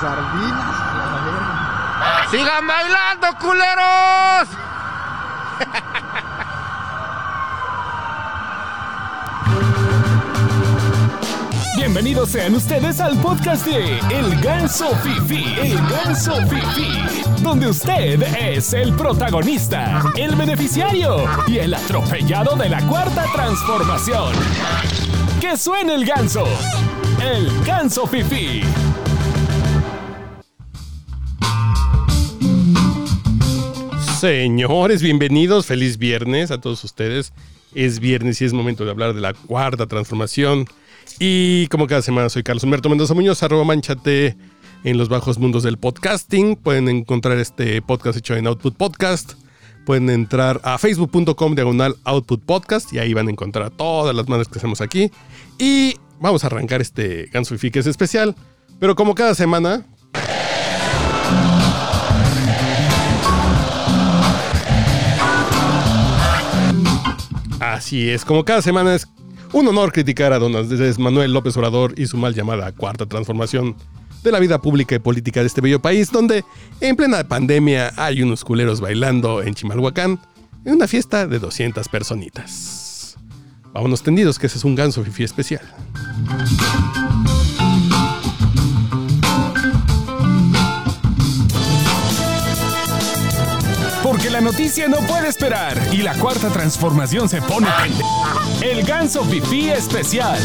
sardinas. ¡Sigan bailando, culeros! Bienvenidos sean ustedes al podcast de El Ganso Fifi. El Ganso Fifi. Donde usted es el protagonista, el beneficiario y el atropellado de la cuarta transformación. ¡Que suene el ganso! El Ganso Fifi. Señores, bienvenidos. Feliz viernes a todos ustedes. Es viernes y es momento de hablar de la cuarta transformación. Y como cada semana soy Carlos Humberto Mendoza Muñoz, arroba manchate en los bajos mundos del podcasting. Pueden encontrar este podcast hecho en Output Podcast. Pueden entrar a facebook.com diagonal Output Podcast y ahí van a encontrar todas las madres que hacemos aquí. Y vamos a arrancar este Ganso Fifi que es especial. Pero como cada semana, Así es, como cada semana es un honor criticar a don Andrés Manuel López Obrador y su mal llamada cuarta transformación de la vida pública y política de este bello país, donde en plena pandemia hay unos culeros bailando en Chimalhuacán en una fiesta de 200 personitas. Vámonos tendidos, que ese es un ganso fifi especial. La noticia no puede esperar y la cuarta transformación se pone El Ganso Fifi especial.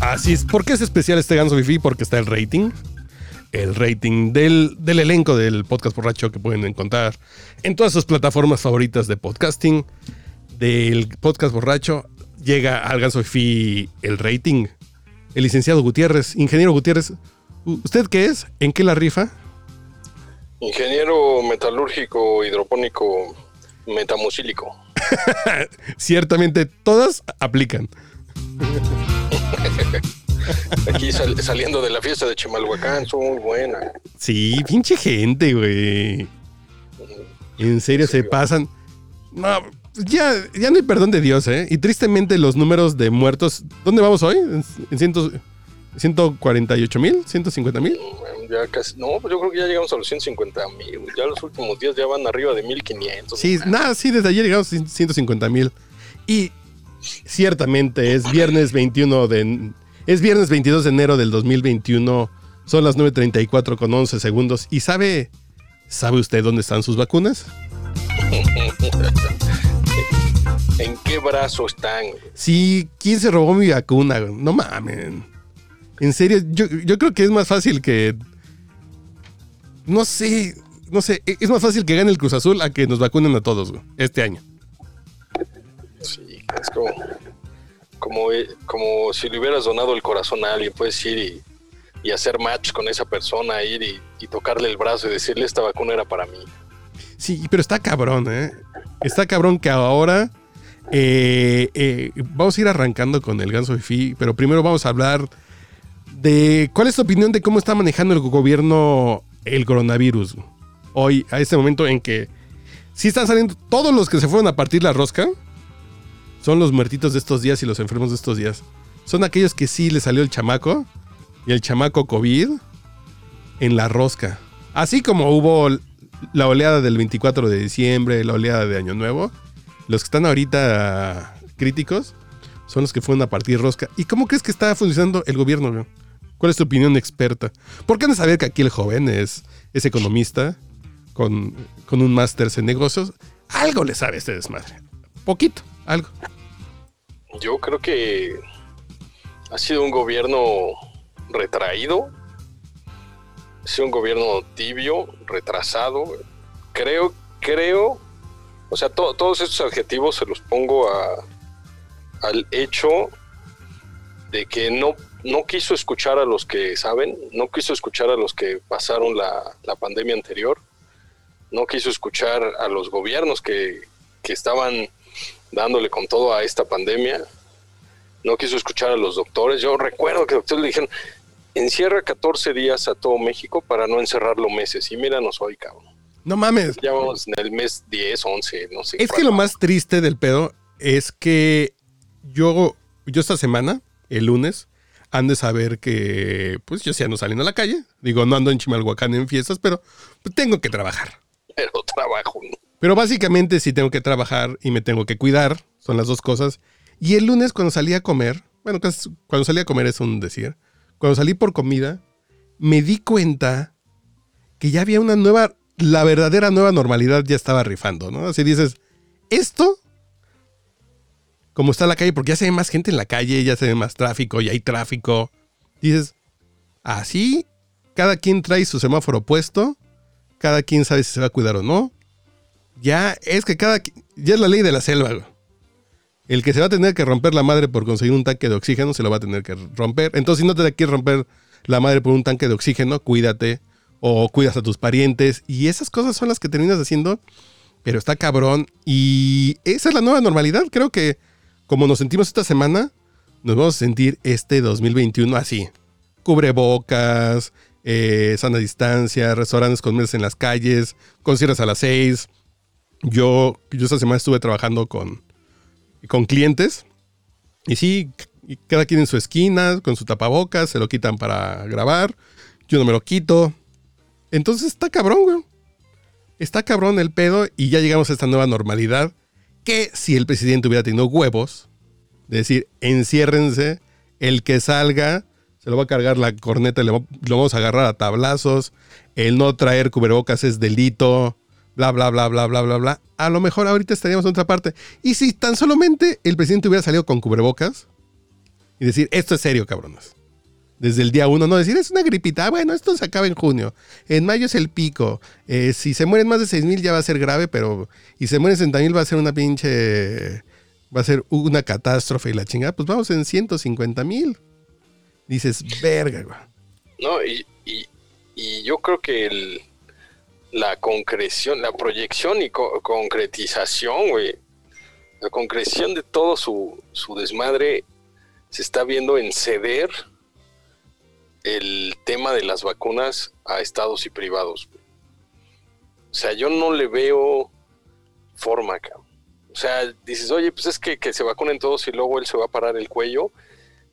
Así es. ¿Por qué es especial este ganso fifi? Porque está el rating. El rating del, del elenco del podcast borracho que pueden encontrar en todas sus plataformas favoritas de podcasting. Del podcast borracho llega al ganso fifi el rating. El licenciado Gutiérrez, ingeniero Gutiérrez, ¿usted qué es? ¿En qué la rifa? Ingeniero metalúrgico hidropónico metamucílico. Ciertamente todas aplican. Aquí sal- saliendo de la fiesta de Chimalhuacán, son muy buena. Sí, pinche gente, güey. En serio, se pasan. No, ya, ya no hay perdón de Dios, ¿eh? Y tristemente los números de muertos. ¿Dónde vamos hoy? ¿En, en ciento- 148 mil? ¿150 mil? Ya casi, no, pues yo creo que ya llegamos a los 150 mil. Ya los últimos días ya van arriba de 1500. Sí, nada, sí, desde ayer llegamos a 150 mil. Y ciertamente es viernes 21 de. Es viernes 22 de enero del 2021. Son las 9.34 con 11 segundos. ¿Y sabe. ¿Sabe usted dónde están sus vacunas? ¿En qué brazo están? Sí, ¿quién se robó mi vacuna? No mamen. En serio, yo, yo creo que es más fácil que. No sé, no sé. e- Es más fácil que gane el Cruz Azul a que nos vacunen a todos, güey, este año. Sí, es como, como, eh, como si le hubieras donado el corazón a alguien. Puedes ir y, y hacer match con esa persona, ir y, y tocarle el brazo y decirle esta vacuna era para mí. Sí, pero está cabrón, ¿eh? Está cabrón que ahora. eh, eh, vamos a ir arrancando con el ganso fifi, pero primero vamos a hablar de cuál es tu opinión de cómo está manejando el gobierno el coronavirus hoy, a este momento en que sí están saliendo todos los que se fueron a partir la rosca, son los muertitos de estos días y los enfermos de estos días. Son aquellos que sí le salió el chamaco y el chamaco COVID en la rosca. Así como hubo la oleada del 24 de diciembre, la oleada de Año Nuevo, los que están ahorita críticos son los que fueron a partir rosca. ¿Y cómo crees que está funcionando el gobierno? güey? ¿Cuál es tu opinión experta? ¿Por qué no saber que aquí el joven es, es economista con, con un máster en negocios? Algo le sabe este desmadre. Poquito, algo. Yo creo que ha sido un gobierno retraído, ha sido un gobierno tibio, retrasado. Creo, creo, o sea, to- todos estos adjetivos se los pongo a, al hecho de que no, no quiso escuchar a los que saben, no quiso escuchar a los que pasaron la, la pandemia anterior, no quiso escuchar a los gobiernos que, que estaban dándole con todo a esta pandemia. No quiso escuchar a los doctores. Yo recuerdo que los doctores le dijeron, encierra 14 días a todo México para no encerrarlo meses. Y míranos hoy, cabrón. No mames. Ya vamos en el mes 10, 11, no sé. Es que lo más triste del pedo es que yo, yo esta semana, el lunes, han de saber que, pues yo sí ando saliendo a la calle. Digo, no ando en Chimalhuacán en fiestas, pero pues, tengo que trabajar. Pero trabajo. Pero básicamente sí tengo que trabajar y me tengo que cuidar, son las dos cosas. Y el lunes cuando salí a comer, bueno, casi- cuando salí a comer es un decir, cuando salí por comida, me di cuenta que ya había una nueva, la verdadera nueva normalidad ya estaba rifando, ¿no? Así dices, esto, como está la calle, porque ya se ve más gente en la calle, ya se ve más tráfico, ya hay tráfico, dices, así, cada quien trae su semáforo puesto, cada quien sabe si se va a cuidar o no, ya es que cada. Ya es la ley de la selva. El que se va a tener que romper la madre por conseguir un tanque de oxígeno se lo va a tener que romper. Entonces, si no te quieres romper la madre por un tanque de oxígeno, cuídate. O cuidas a tus parientes. Y esas cosas son las que terminas haciendo. Pero está cabrón. Y esa es la nueva normalidad. Creo que como nos sentimos esta semana, nos vamos a sentir este 2021 así. Cubrebocas, eh, sana distancia, restaurantes con mesas en las calles, con cierres a las 6. Yo, yo esta semana estuve trabajando con, con clientes. Y sí, cada quien en su esquina, con su tapabocas, se lo quitan para grabar. Yo no me lo quito. Entonces está cabrón, güey. Está cabrón el pedo y ya llegamos a esta nueva normalidad. Que si el presidente hubiera tenido huevos, de decir, enciérrense, el que salga, se lo va a cargar la corneta, le lo vamos a agarrar a tablazos, el no traer cubrebocas es delito, bla, bla, bla, bla, bla, bla, bla. A lo mejor ahorita estaríamos en otra parte. Y si tan solamente el presidente hubiera salido con cubrebocas y decir, esto es serio, cabrones. Desde el día uno, no decir, es una gripita. Ah, bueno, esto se acaba en junio. En mayo es el pico. Eh, si se mueren más de 6 mil ya va a ser grave, pero. Y se mueren 60 mil va a ser una pinche. Va a ser una catástrofe y la chingada. Pues vamos en 150 mil. Dices, verga, güey. No, y, y, yo creo que el, la concreción, la proyección y co- concretización, güey, la concreción de todo su, su desmadre se está viendo en ceder el tema de las vacunas a estados y privados. O sea, yo no le veo forma, cabrón. O sea, dices, oye, pues es que, que se vacunen todos y luego él se va a parar el cuello.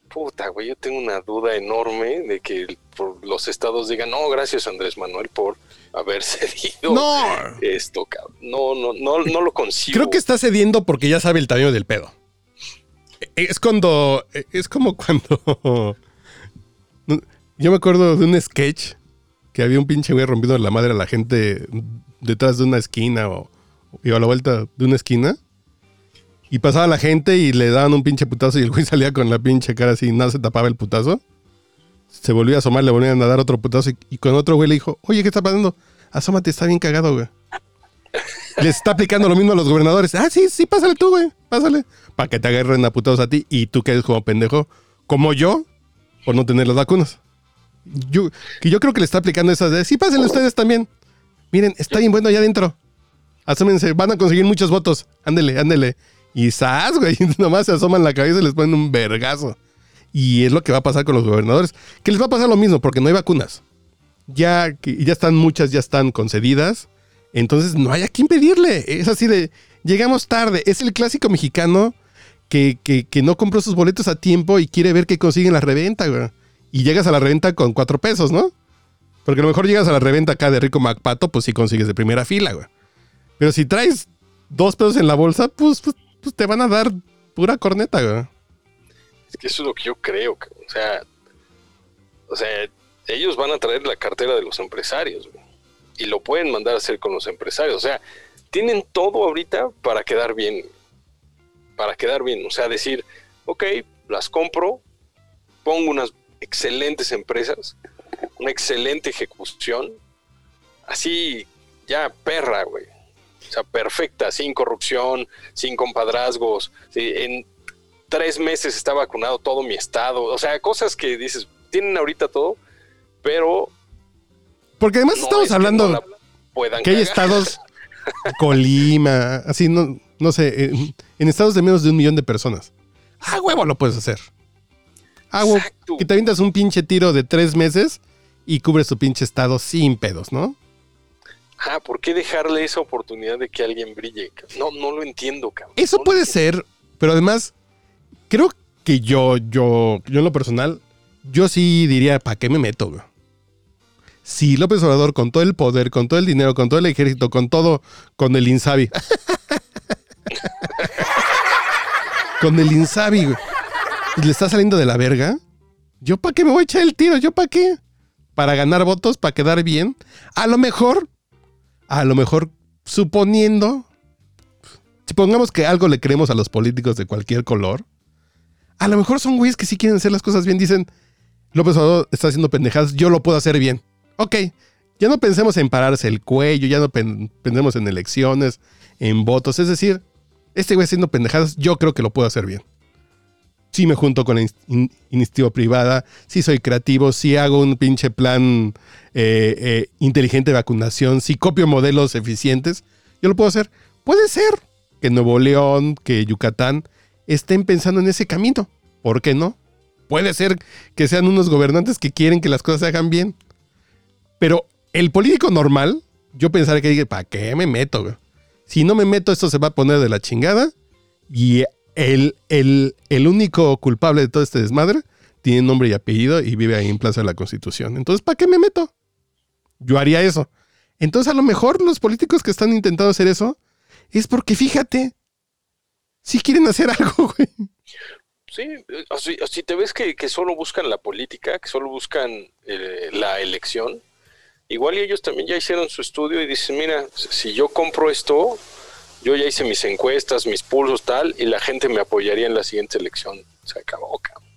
Puta, güey, yo tengo una duda enorme de que los estados digan, no, gracias Andrés Manuel por haber cedido No. esto, cabrón. No, no, no, no lo consigo. Creo que está cediendo porque ya sabe el tamaño del pedo. Es cuando. Es como cuando. Yo me acuerdo de un sketch que había un pinche güey rompiendo la madre a la gente detrás de una esquina o a la vuelta de una esquina. Y pasaba la gente y le daban un pinche putazo y el güey salía con la pinche cara así, nada se tapaba el putazo. Se volvía a asomar, le volvían a dar otro putazo y, y con otro güey le dijo, oye, ¿qué está pasando? Asómate, está bien cagado, güey. Les está aplicando lo mismo a los gobernadores. Ah, sí, sí, pásale tú, güey. Pásale. Para que te agarren a putados a ti y tú quedes como pendejo, como yo, por no tener las vacunas. Yo, que yo creo que le está aplicando esas de, sí, pásenle ustedes también. Miren, está bien bueno allá adentro. Asómense, van a conseguir muchos votos. Ándele, ándele. Y ¡zas, güey! Nomás se asoman la cabeza y les ponen un vergazo. Y es lo que va a pasar con los gobernadores. Que les va a pasar lo mismo, porque no hay vacunas. Ya, que ya están muchas, ya están concedidas. Entonces no hay a quién pedirle. Es así de, llegamos tarde. Es el clásico mexicano que, que- que no compró sus boletos a tiempo y quiere ver qué consigue en la reventa, güey. Y llegas a la reventa con cuatro pesos, ¿no? Porque a lo mejor llegas a la reventa acá de Rico Macpato, pues sí consigues de primera fila, güey. Pero si traes dos pesos en la bolsa, pues, pues, pues te van a dar pura corneta, güey. Es que eso es lo que yo creo. cabrón. O sea, o sea, ellos van a traer la cartera de los empresarios güey, y lo pueden mandar a hacer con los empresarios. O sea, tienen todo ahorita para quedar bien. Para quedar bien. O sea, decir, ok, las compro, pongo unas excelentes empresas, una excelente ejecución, así ya perra, güey. O sea, perfecta, sin corrupción, sin compadrazgos. sí, en tres meses está vacunado todo mi estado. O sea, cosas que dices, tienen ahorita todo, pero Porque además no estamos es que hablando no puedan que hay cagar. estados, Colima, así, no, no sé, en, en estados de menos de un millón de personas. Ah, huevo, lo puedes hacer. Ah, huevo, Exacto. que te avientas un pinche tiro de tres meses y cubres tu pinche estado sin pedos, ¿no? Ah, ¿por qué dejarle esa oportunidad de que alguien brille? No, no lo entiendo, cabrón. Eso No puede ser, pero además, creo que yo, yo, yo en lo personal, yo sí diría, ¿para qué me meto? güey? Si López Obrador con todo el poder, con todo el dinero, con todo el ejército, con todo, con el Insabi. con el Insabi, güey. Le está saliendo de la verga. ¿Yo para qué me voy a echar el tiro? ¿Yo para qué? ¿Para ganar votos? ¿Para quedar bien? A lo mejor, a lo mejor, suponiendo, supongamos que algo le creemos a los políticos de cualquier color, a lo mejor son güeyes que sí quieren hacer las cosas bien. Dicen, López Obrador está haciendo pendejadas, yo lo puedo hacer bien. Ok, ya no pensemos en pararse el cuello, ya no pen- pensemos en elecciones, en votos. Es decir, este güey haciendo pendejadas, yo creo que lo puedo hacer bien. Si me junto con la in- in- iniciativa privada, si soy creativo, si hago un pinche plan eh, eh, inteligente de vacunación, si copio modelos eficientes, yo lo puedo hacer. Puede ser que Nuevo León, que Yucatán estén pensando en ese camino. ¿Por qué no? Puede ser que sean unos gobernantes que quieren que las cosas se hagan bien. Pero el político normal, yo pensaría que diga, ¿para qué me meto? Si no me meto, esto se va a poner de la chingada. Y el, el, el único culpable de todo este desmadre tiene nombre y apellido y vive ahí en Plaza de la Constitución. Entonces, ¿para qué me meto? Yo haría eso. Entonces, a lo mejor los políticos que están intentando hacer eso es porque, fíjate, si quieren hacer algo, güey. Sí, si te ves que, que solo buscan la política, que solo buscan eh, la elección, igual ellos también ya hicieron su estudio y dicen, mira, si yo compro esto, yo ya hice mis encuestas, mis pulsos, tal, y la gente me apoyaría en la siguiente elección. Se acabó, cabrón.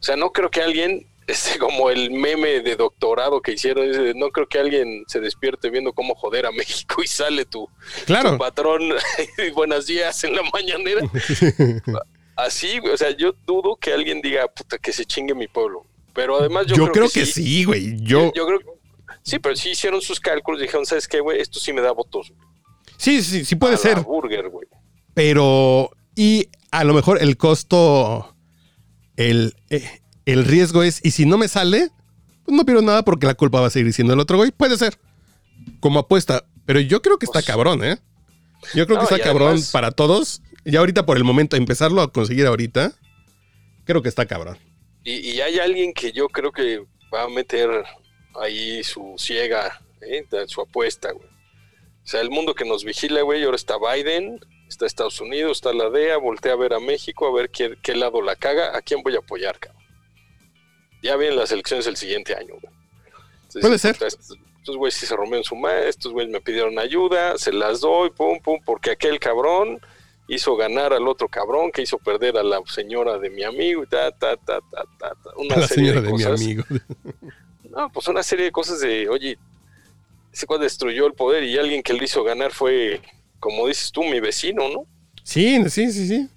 O sea, no creo que alguien, este, como el meme de doctorado que hicieron, no creo que alguien se despierte viendo cómo joder a México y sale tu, Claro. tu patrón y buenos días en la mañanera. Así, güey, o sea, yo dudo que alguien diga, puta, que se chingue mi pueblo. Pero además yo, Yo, creo, que, sí, güey. Yo, Yo, creo Sí, pero sí hicieron sus cálculos y dijeron, ¿sabes qué, güey? Esto sí me da votos. Sí, sí, sí puede A la ser. burger, güey. Pero, y a lo mejor el costo, el, eh, el riesgo es, y si no me sale, pues no pierdo nada porque la culpa va a seguir siendo el otro güey. Puede ser. Como apuesta. Pero yo creo que está Pues- cabrón, ¿eh? Yo creo que está cabrón además- para todos. Y ahorita por el momento, empezarlo a conseguir ahorita, creo que está cabrón. Y, y hay alguien que yo creo que va a meter ahí su ciega, ¿eh? su apuesta, güey. O sea, el mundo que nos vigila, güey, ahora está Biden, está Estados Unidos, está la DEA, voltea a ver a México, a ver qué, qué lado la caga, a quién voy a apoyar, cabrón. Ya vienen las elecciones el siguiente año, güey. Entonces, Puede ser. Estos, estos güeyes sí se rompieron su madre, estos güeyes me pidieron ayuda, se las doy, pum, pum, porque aquel cabrón hizo ganar al otro cabrón que hizo perder a la señora de mi amigo y ta, ta, ta, ta, ta, ta. Una A la serie señora de, mi cosas. amigo. No, pues una serie de cosas de, oye, ese cual destruyó el poder y alguien que le hizo ganar fue, como dices tú, mi vecino, ¿no? Sí, sí, sí, sí.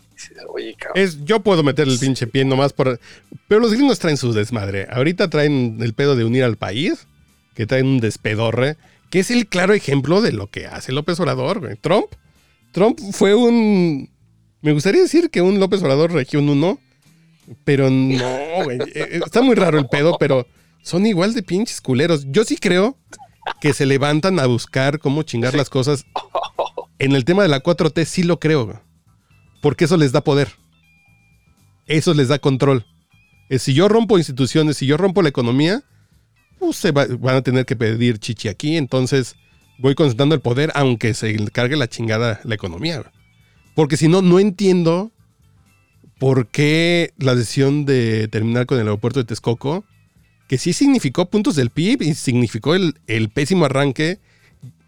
Oye, cabrón. Es, yo puedo meter el pinche pie nomás por. Pero los gringos traen su desmadre. Ahorita traen el pedo de unir al país, que traen un despedorre, que es el claro ejemplo de lo que hace López Obrador, güey. Trump. Trump fue un. Me gustaría decir que un López Obrador región 1, pero no, güey. Eh, Está muy raro el pedo, pero son igual de pinches culeros. Yo sí creo que se levantan a buscar cómo chingar las cosas. En el tema de la 4T sí lo creo. Porque eso les da poder. Eso les da control. Eh, si yo rompo instituciones, si yo rompo la economía, pues se va- van a tener que pedir chichi aquí. Entonces voy concentrando el poder, aunque se cargue la chingada la economía. Porque si no, no entiendo por qué la decisión de terminar con el aeropuerto de Texcoco, que sí significó puntos del PIB y significó el, el pésimo arranque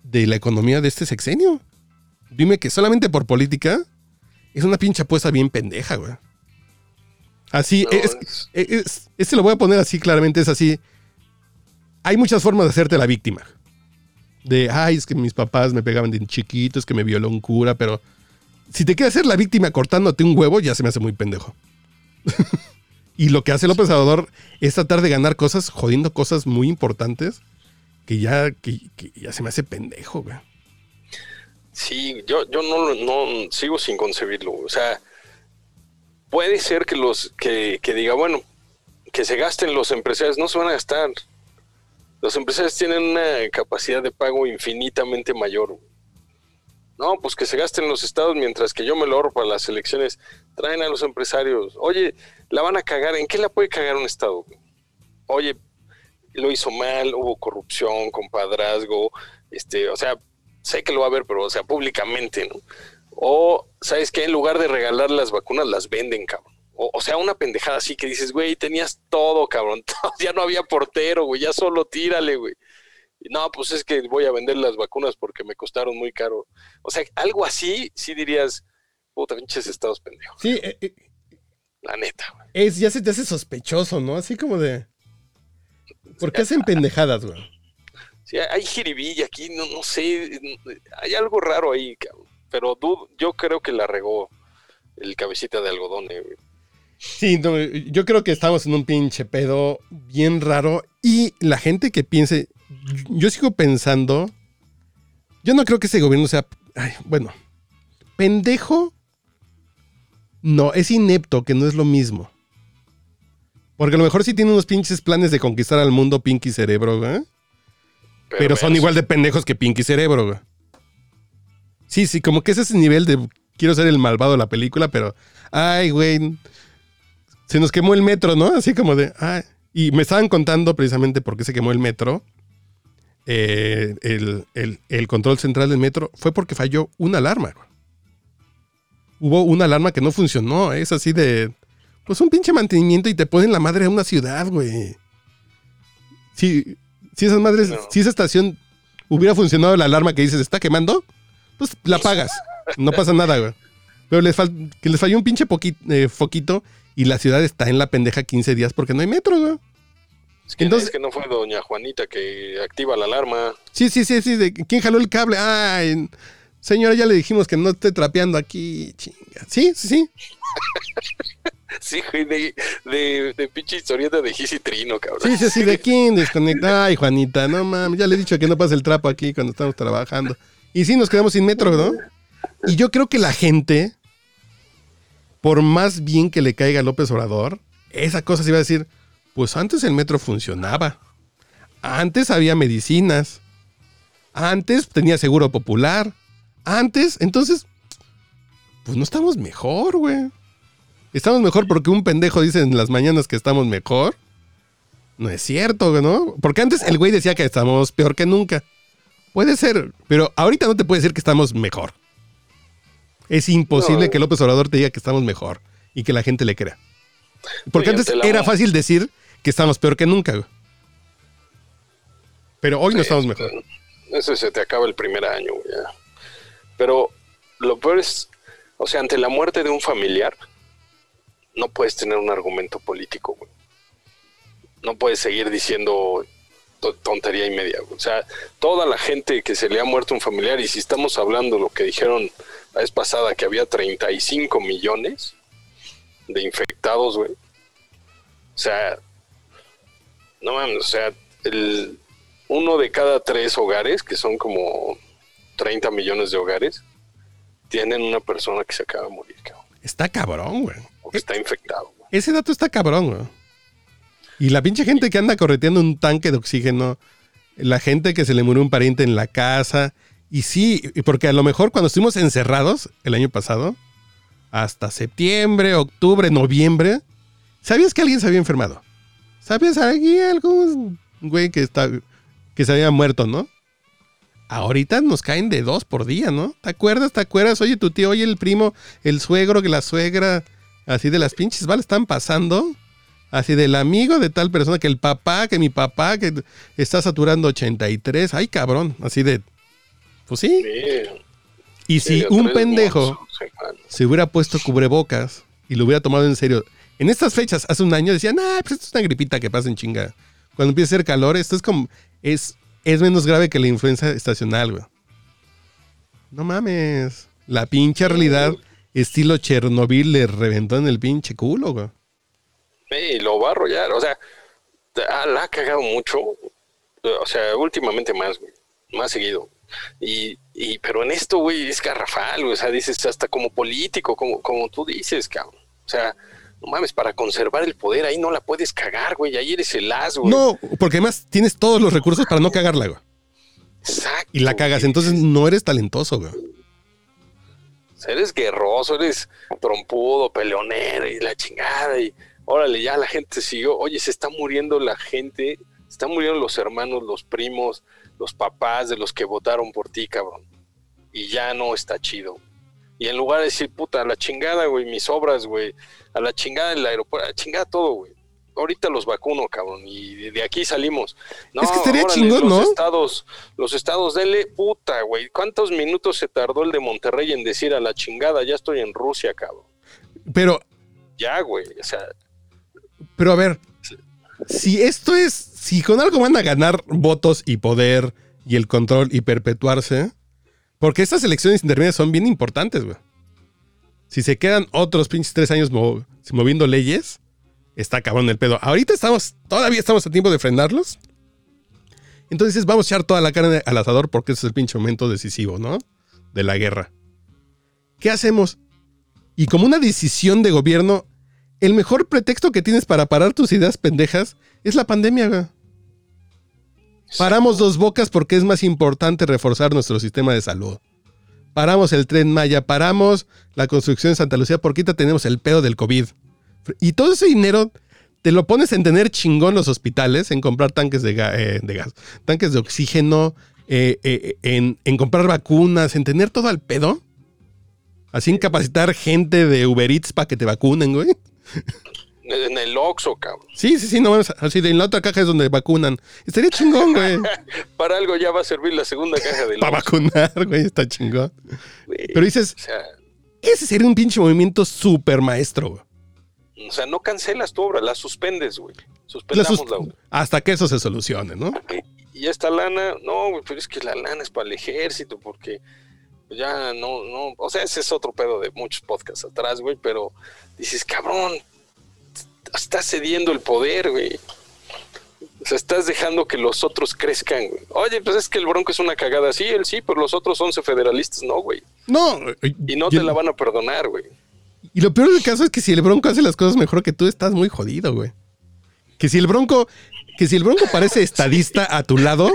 de la economía de este sexenio. Dime que solamente por política es una pinche apuesta bien pendeja, güey. Así, No, es, es- es- es- este lo voy a poner así claramente, es así. Hay muchas formas de hacerte la víctima. De, ay, es que mis papás me pegaban de chiquito, es que me violó un cura, pero si te quieres hacer la víctima cortándote un huevo, ya se me hace muy pendejo. y lo que hace López Obrador es tratar de ganar cosas, jodiendo cosas muy importantes, que ya, que, ya se me hace pendejo, güey. Sí, yo, yo no, no sigo sin concebirlo. O sea, puede ser que los que, que diga, bueno, que se gasten los empresarios, no se van a gastar. Los empresarios tienen una capacidad de pago infinitamente mayor. No, pues que se gasten los estados mientras que yo me lo ahorro para las elecciones. Traen a los empresarios. Oye, la van a cagar. ¿En qué la puede cagar un Estado? Oye, lo hizo mal, hubo corrupción, compadrazgo, este, o sea, sé que lo va a ver, pero, o sea, públicamente, ¿no? O, ¿sabes qué? En lugar de regalar las vacunas, las venden, cabrón. O, o sea, una pendejada así que dices, güey, tenías todo, cabrón. ya no había portero, güey, ya solo tírale, güey. No, pues es que voy a vender las vacunas porque me costaron muy caro. O sea, algo así, sí dirías, puta, pinches estados pendejos. Sí, eh, eh, La neta, güey. es, ya se te hace sospechoso, ¿no? Así como de. ¿Por qué hacen pendejadas, güey? Sí, hay jiribilla aquí, no, no sé, hay algo raro ahí, cabrón. Pero dudo- yo creo que la regó el cabecita de algodón, eh, güey. Sí, no, yo creo que estamos en un pinche pedo bien raro. Y la gente que piense. Yo sigo pensando. Yo no creo que ese gobierno sea. ay, bueno. Pendejo. No, es inepto, que no es lo mismo. Porque a lo mejor sí tiene unos pinches planes de conquistar al mundo Pinky Cerebro, güey. Pero son igual de pendejos que Pinky Cerebro, güey. Sí, sí, como que es ese nivel de quiero ser el malvado de la película, pero ay, güey, se nos quemó el metro, ¿no? Así como de, ay. Y me estaban contando precisamente por qué se quemó el metro. eh, el, el- el control central del metro fue porque falló una alarma. güey. Hubo una alarma que no funcionó. Es así de. Pues un pinche mantenimiento y te ponen la madre a una ciudad, güey. Si, si esas madres, No. si esa estación hubiera funcionado la alarma que dices está quemando, pues la pagas. No pasa nada, güey. Pero les fal- que les falló un pinche eh, foquito y la ciudad está en la pendeja 15 días porque no hay metro, güey. Es que, Entonces- es que no fue doña Juanita que activa la alarma. Sí, sí, sí, sí. de- ¿Quién jaló el cable? Ay, señora, ya le dijimos que no esté trapeando aquí. Chinga. Sí, sí, sí. Sí, güey, de, de, de pinche historieta de Gis y Trino, cabrón. Sí, sí, sí. ¿De quién desconecta? Ay, Juanita, no mames. Ya le he dicho que no pase el trapo aquí cuando estamos trabajando. Y sí, nos quedamos sin metro, ¿no? Y yo creo que la gente, por más bien que le caiga a López Obrador, esa cosa se iba a decir, pues antes el metro funcionaba. Antes había medicinas. Antes tenía seguro popular. Antes, entonces, pues no estamos mejor, güey. Estamos mejor porque un pendejo dice en las mañanas que estamos mejor. No es cierto, güey, ¿no? Porque antes el güey decía que estamos peor que nunca. Puede ser, pero ahorita no te puede decir que estamos mejor. Es imposible No. que López Obrador te diga que estamos mejor y que la gente le crea. Porque Oye, antes era fácil decir que estamos peor que nunca, güey. Pero hoy no estamos mejor. Eso se te acaba el primer año, güey, ya. Pero lo peor es, o sea, ante la muerte de un familiar, no puedes tener un argumento político, güey. No puedes seguir diciendo to- tontería y media. güey. O sea, toda la gente que se le ha muerto un familiar, y si estamos hablando lo que dijeron la vez pasada, que había 35 millones de infectados, güey. O sea, no mames, o sea, el, uno de cada tres hogares, que son como 30 millones de hogares, tienen una persona que se acaba de morir, cabrón, Está cabrón, güey. o que está infectado. güey. Ese dato está cabrón, güey. Y la pinche gente que anda correteando un tanque de oxígeno, la gente que se le murió un pariente en la casa. Y sí, porque a lo mejor cuando estuvimos encerrados el año pasado, hasta septiembre, octubre, noviembre, ¿sabías que alguien se había enfermado? ¿Sabías aquí algún güey que, está, que se había muerto, no? Ahorita nos caen de dos por día, ¿no? ¿Te acuerdas? ¿Te acuerdas? Oye, tu tío, oye, el primo, el suegro, que la suegra, así de las pinches balas están pasando. Así del amigo de tal persona, que el papá, que mi papá, que está saturando 83. Ay, cabrón. Así de. Pues sí. Y si un pendejo se hubiera puesto cubrebocas y lo hubiera tomado en serio. En estas fechas, hace un año, decían, ah, pues esto es una gripita que pasa en chinga. Cuando empieza a hacer calor, esto es como. Es, es menos grave que la influenza estacional, güey. No mames. La pinche realidad, estilo Chernobyl, le reventó en el pinche culo, güey. Sí, lo va a arrollar, o sea, ah, la ha cagado mucho, o sea, últimamente más, güey, más seguido. Y, y, pero en esto, güey, es garrafal, güey, o sea, dices hasta como político, como, como tú dices, cabrón. O sea, no mames, para conservar el poder ahí no la puedes cagar, güey, ahí eres el as, güey. No, porque además tienes todos los recursos para no cagarla, güey. Exacto. Y la cagas, güey. entonces no eres talentoso, güey. O sea, eres guerroso, eres trompudo, peleonero y la chingada. Y órale, ya la gente siguió. Oye, se está muriendo la gente, se están muriendo los hermanos, los primos, los papás de los que votaron por ti, cabrón. Y ya no está chido. Y en lugar de decir, puta, la chingada, güey, mis obras, güey, a la chingada el aeropuerto, a la chingada todo, güey. Ahorita los vacuno, cabrón, y de- de aquí salimos. No, Es que estaría órale, chingón, los ¿no? Estados, los estados, dele, puta, güey. ¿Cuántos minutos se tardó el de Monterrey en decir a la chingada, ya estoy en Rusia, cabrón? Pero, Ya, güey, o sea, pero a ver, si esto es, si con algo van a ganar votos y poder y el control y perpetuarse, porque estas elecciones intermedias son bien importantes, güey. Si se quedan otros pinches tres años mo- moviendo leyes, está cabrón el pedo. Ahorita estamos, todavía estamos a tiempo de frenarlos. Entonces vamos a echar toda la carne al asador porque ese es el pinche momento decisivo, ¿no? De la guerra. ¿Qué hacemos? Y como una decisión de gobierno, el mejor pretexto que tienes para parar tus ideas pendejas es la pandemia, güey. Paramos dos bocas porque es más importante reforzar nuestro sistema de salud. Paramos el tren Maya, paramos la construcción de Santa Lucía porque ahorita tenemos el pedo del COVID. Y todo ese dinero te lo pones en tener chingón los hospitales, en comprar tanques de, eh, gas, tanques de oxígeno, eh, eh, en, en comprar vacunas, en tener todo al pedo. Así en capacitar gente de Uber Eats para que te vacunen, güey. En el Oxxo, cabrón. Sí, sí, sí, no así de en la otra caja es donde vacunan. Estaría chingón, güey. Para algo ya va a servir la segunda caja del Para vacunar, güey, está chingón. güey. Pero dices, O sea, ese sería un pinche movimiento súper maestro, güey. o sea, no cancelas tu obra, la suspendes, güey. La Suspendamos sus- la obra. Hasta que eso se solucione, ¿no? Y esta lana, no, güey, pero es que la lana es para el ejército, porque ya no, no, o sea, ese es otro pedo de muchos podcasts atrás, güey, pero dices, cabrón, estás cediendo el poder, güey. O sea, estás dejando que los otros crezcan, güey. Oye, pues es que el Bronco es una cagada. Sí, él sí, pero los otros 11 federalistas no, güey. No. Y no yo- te la van a perdonar, güey. Y lo peor del caso es que si el Bronco hace las cosas mejor que tú, estás muy jodido, güey. Que si el Bronco, que si el Bronco parece estadista a tu lado,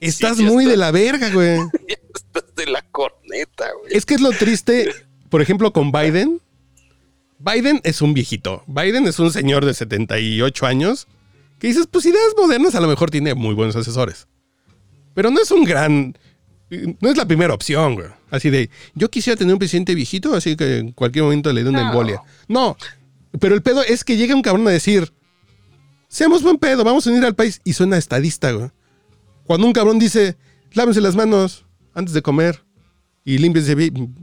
estás sí muy está. de la verga, güey. Estás de la corneta, güey. Es que es lo triste, por ejemplo, con Biden. Biden es un viejito. Biden es un señor de 78 años que dices, pues ideas modernas a lo mejor tiene muy buenos asesores. Pero no es un gran... No es la primera opción, güey. Así de, yo quisiera tener un presidente viejito, así que en cualquier momento le dé una No. embolia. No, pero el pedo es que llega un cabrón a decir, seamos buen pedo, vamos a unir al país. Y suena estadista, güey. Cuando un cabrón dice, lávense las manos antes de comer y límpiense bien,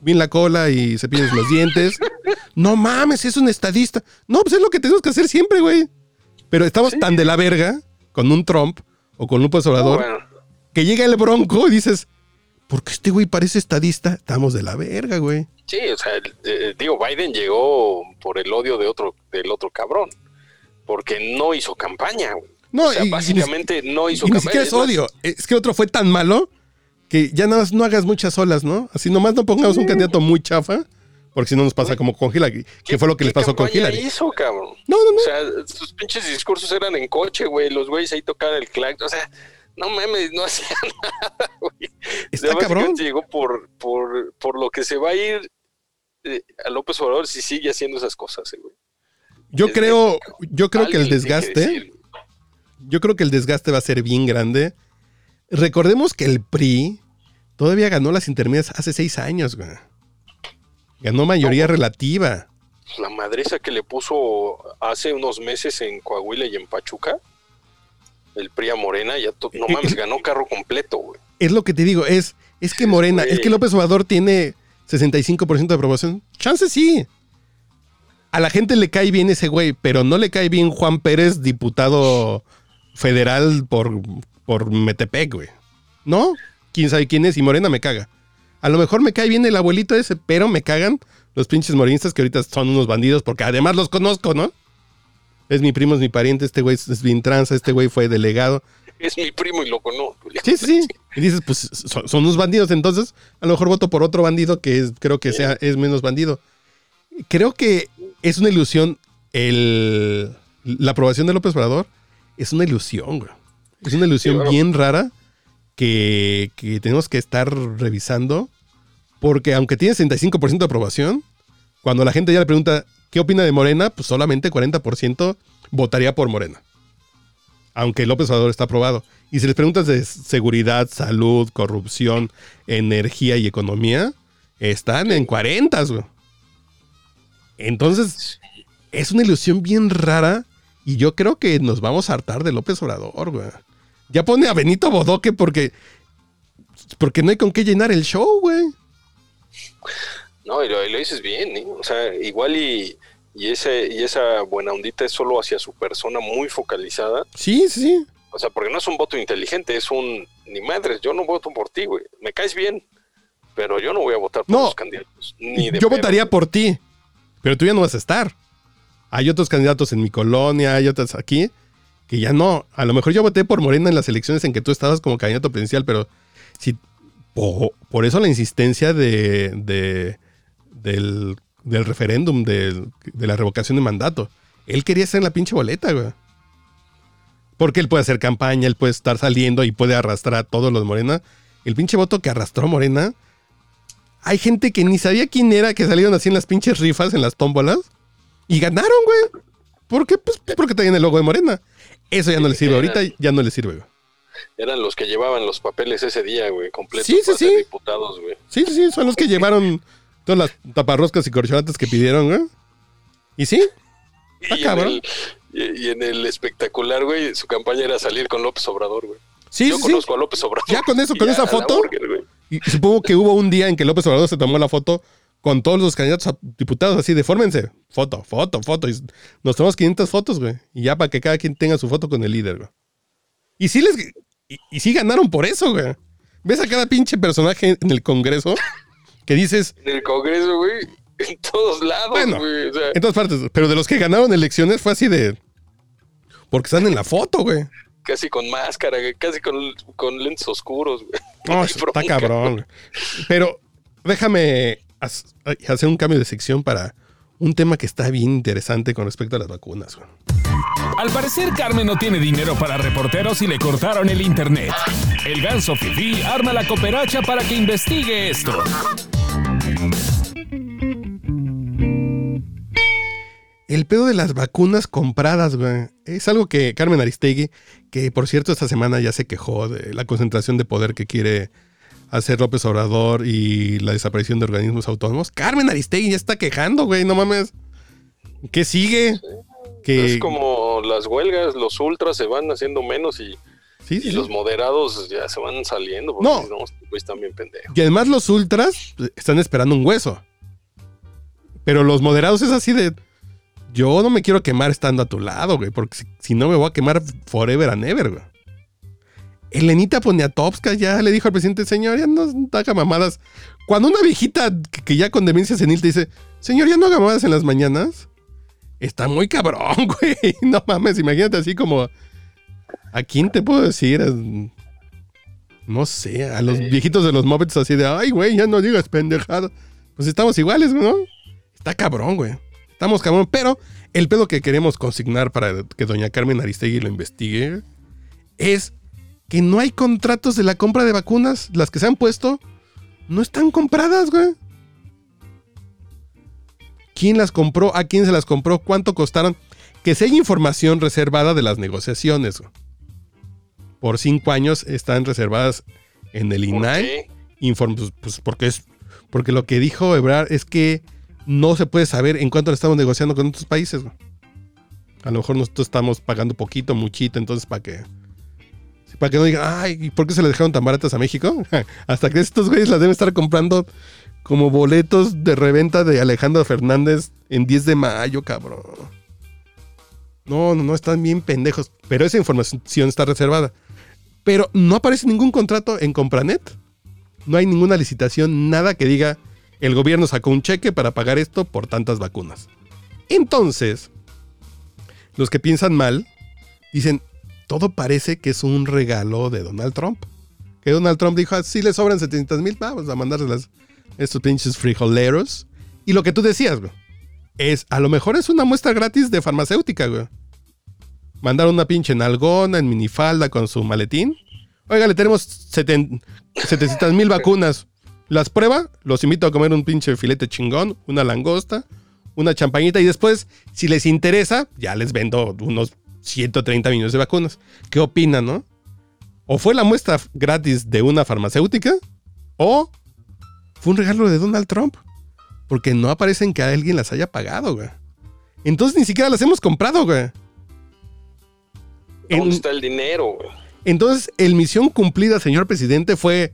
bien la cola y cepillense los dientes. No mames, es un estadista. No, pues es lo que tenemos que hacer siempre, güey. Pero estamos tan de la verga con un Trump o con un López Obrador Bueno, que llega el bronco y dices, ¿por qué este güey parece estadista? Estamos de la verga, güey. sí, o sea, el- eh, digo, Biden llegó por el odio de otro, del otro cabrón. Porque no hizo campaña, güey. No, o sea, y- y básicamente no hizo Y ni campaña. siquiera es odio. Es que otro fue tan malo que ya nada más no hagas muchas olas, ¿no? Así nomás no pongamos un candidato muy chafa, porque si no nos pasa como con Hillary, ¿qué- fue lo que les pasó con Hillary. hizo, cabrón? No, no, no. O sea, sus pinches discursos eran en coche, güey. Los güeyes ahí tocaban el clac. O sea, no mames, no hacía nada, güey. Está cabrón. Llegó por, por, por lo que se va a ir eh, a López Obrador si sigue haciendo esas cosas, eh, güey. Yo creo, yo creo que el que desgaste, yo creo que el desgaste va a ser bien grande. Recordemos que el PRI todavía ganó las intermedias hace seis años, güey. Ganó mayoría relativa. pues, La madresa que le puso hace unos meses en Coahuila y en Pachuca, el PRI a Morena, ya no mames, ganó carro completo, güey. Es lo que te digo, es, es que Morena, es que López Obrador tiene 65% de aprobación. Chance sí. A la gente le cae bien ese güey, pero no le cae bien Juan Pérez, diputado federal por, por Metepec, güey. ¿No? ¿Quién sabe quién es? Y Morena me caga. A lo mejor me cae bien el abuelito ese, pero me cagan los pinches morenistas que ahorita son unos bandidos porque además los conozco, ¿no? Es mi primo, es mi pariente, este güey es, es bien tranza, este güey fue delegado. Es mi primo y lo conozco. Sí, sí, sí. Y dices, pues son, son unos bandidos, entonces a lo mejor voto por otro bandido que es- creo que sea, es menos bandido. Creo que es una ilusión el, la aprobación de López Obrador. Es una ilusión, güey. Es una ilusión Sí, claro. bien rara que, tenemos que estar revisando Porque aunque tiene 65% de aprobación, cuando la gente ya le pregunta qué opina de Morena, pues solamente 40% votaría por Morena. Aunque López Obrador está aprobado. Y si les preguntas de seguridad, salud, corrupción, energía y economía, están en 40, güey. Entonces, es una ilusión bien rara y yo creo que nos vamos a hartar de López Obrador, güey. Ya pone a Benito Bodoque porque porque no hay con qué llenar el show, güey. No, y lo, y lo dices bien, ¿eh? O sea, igual y, y, ese, y esa buena ondita es solo hacia su persona muy focalizada. Sí, sí, sí. O sea, porque no es un voto inteligente, es un ni madres, yo no voto por ti, güey. Me caes bien, pero yo no voy a votar por No. los candidatos. Ni de Yo pedo, votaría por ti, pero tú ya no vas a estar. Hay otros candidatos en mi colonia, hay otros aquí, que ya no. A lo mejor yo voté por Morena en las elecciones en que tú estabas como candidato presidencial, pero si po- por eso la insistencia de, de- del, del referéndum, del- de la revocación de mandato. Él quería ser la pinche boleta, güey. Porque él puede hacer campaña, él puede estar saliendo y puede arrastrar a todos los Morena. El pinche voto que arrastró Morena. Hay gente que ni sabía quién era, que salieron así en las pinches rifas, en las tómbolas. Y ganaron, güey. ¿Por qué? Pues porque traían el logo de Morena. Eso ya no le sirve. Ahorita ya no le sirve, güey. Eran los que llevaban los papeles ese día, güey, completos Sí, sí, para ser sí. diputados, güey. Sí, sí, sí. Son los que llevaron todas las taparroscas y corcholatas que pidieron, güey. Y sí, Está Y en, cabrón. el, y, y en el espectacular, güey, su campaña era salir con López Obrador, güey. sí, Yo sí, sí. conozco a López Obrador. Ya con eso, con esa foto. burger. Y supongo que hubo un día en que López Obrador se tomó la foto con todos los candidatos a diputados, así de fórmense. Foto, foto, foto. Y nos tomamos 500 fotos, güey. Y ya para que cada quien tenga su foto con el líder, güey. Y sí les. Y, y sí ganaron por eso, güey. ¿Ves a cada pinche personaje en el Congreso que dices En el Congreso, güey, en todos lados, Bueno. güey. O sea, en todas partes? Pero de los que ganaron elecciones fue así de. Porque están en la foto, güey. casi con máscara, güey, casi con, con lentes oscuros, güey. No, está cabrón. güey. Pero déjame hacer un cambio de sección para un tema que está bien interesante con respecto a las vacunas. Al parecer, Carmen no tiene dinero para reporteros y le cortaron el internet. El ganso Fifi arma la cooperacha para que investigue esto. El pedo de las vacunas compradas, güey. Es algo que Carmen Aristegui, que por cierto esta semana ya se quejó de la concentración de poder que quiere hacer López Obrador y la desaparición de organismos autónomos. Carmen Aristegui ya está quejando, güey, no mames. ¿Qué sigue? Que Es como las huelgas, los ultras se van haciendo menos y, Sí, y sí. los moderados ya se van saliendo. Porque No. no, estos güeyes están bien pendejos. Y además los ultras están esperando un hueso. Pero los moderados es así de. Yo no me quiero quemar estando a tu lado, güey. Porque si, si no me voy a quemar forever and ever, güey. Elenita Poniatowska ya le dijo al presidente, señor, ya no haga mamadas. Cuando una viejita que, ya con demencia senil te dice, señor, ya no haga mamadas en las mañanas, está muy cabrón, güey. No mames, imagínate así como. ¿A quién te puedo decir? No sé, a los viejitos de los Muppets así de, ay, güey, ya no digas pendejada. Pues estamos iguales, ¿no? Está cabrón, güey. Estamos cabrón. Pero el pedo que queremos consignar para que doña Carmen Aristegui lo investigue es que no hay contratos de la compra de vacunas. Las que se han puesto no están compradas, güey. ¿Quién las compró? ¿A quién se las compró? ¿Cuánto costaron? Que si hay información reservada de las negociaciones. güey. Por cinco años están reservadas en el ¿Por INAI. pues, pues, porque es porque lo que dijo Ebrard es que no se puede saber en cuánto estamos negociando con otros países. güey. A lo mejor nosotros estamos pagando poquito, muchito, entonces para que para que no digan, ay, ¿y por qué se le dejaron tan baratas a México? Hasta que estos güeyes las deben estar comprando como boletos de reventa de Alejandro Fernández en 10 de mayo, cabrón. No, no, no, están bien pendejos. Pero esa información está reservada. Pero no aparece ningún contrato en Compranet. No hay ninguna licitación, nada que diga el gobierno sacó un cheque para pagar esto por tantas vacunas. Entonces, los que piensan mal dicen, todo parece que es un regalo de Donald Trump. Que Donald Trump dijo, "Ah, si le sobran 700 mil, vamos a mandárselas estos pinches frijoleros. Y lo que tú decías, güey, es, a lo mejor es una muestra gratis de farmacéutica, güey. Mandar una pinche nalgona en minifalda con su maletín. Oiga, le tenemos seten- 700 mil vacunas. las prueba, los invito a comer un pinche filete chingón, una langosta, una champañita y después, si les interesa, ya les vendo unos 130 millones de vacunas. ¿Qué opinan, no? O fue la muestra gratis de una farmacéutica o fue un regalo de Donald Trump. Porque no aparecen que alguien las haya pagado, güey. Entonces ni siquiera las hemos comprado, güey. ¿Dónde En- está el dinero, güey? entonces, el misión cumplida, señor presidente, fue.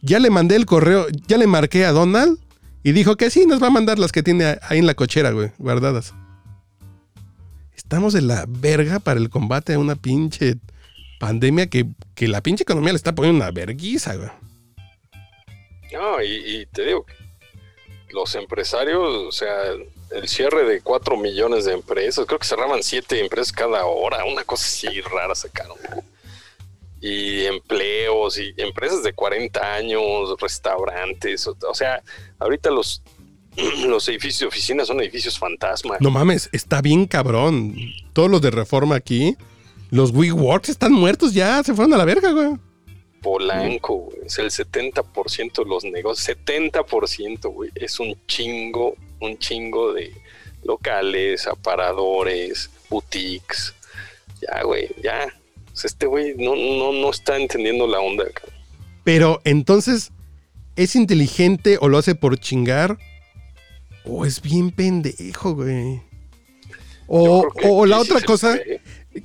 Ya le mandé el correo, ya le marqué a Donald y dijo que sí, nos va a mandar las que tiene ahí en la cochera, güey, guardadas. Estamos de la verga para el combate a una pinche pandemia que, que la pinche economía le está poniendo una verguiza, güey. No, y, te digo, los empresarios, o sea, el cierre de 4 millones de empresas, creo que cerraban 7 empresas cada hora, una cosa así rara sacaron. Y empleos, y empresas de 40 años, restaurantes, o sea, ahorita los, los edificios de oficinas son edificios fantasma. No mames, está bien cabrón. Todos los de reforma aquí, los WeWorks están muertos ya, se fueron a la verga, güey. Polanco, güey, es el 70% de los negocios, 70%, güey, es un chingo, un chingo de locales, aparadores, boutiques. Ya, güey, ya. Este güey no, no, no está entendiendo la onda. Pero entonces, ¿es inteligente o lo hace por chingar? ¿O es bien pendejo, güey? O, la sí otra cosa.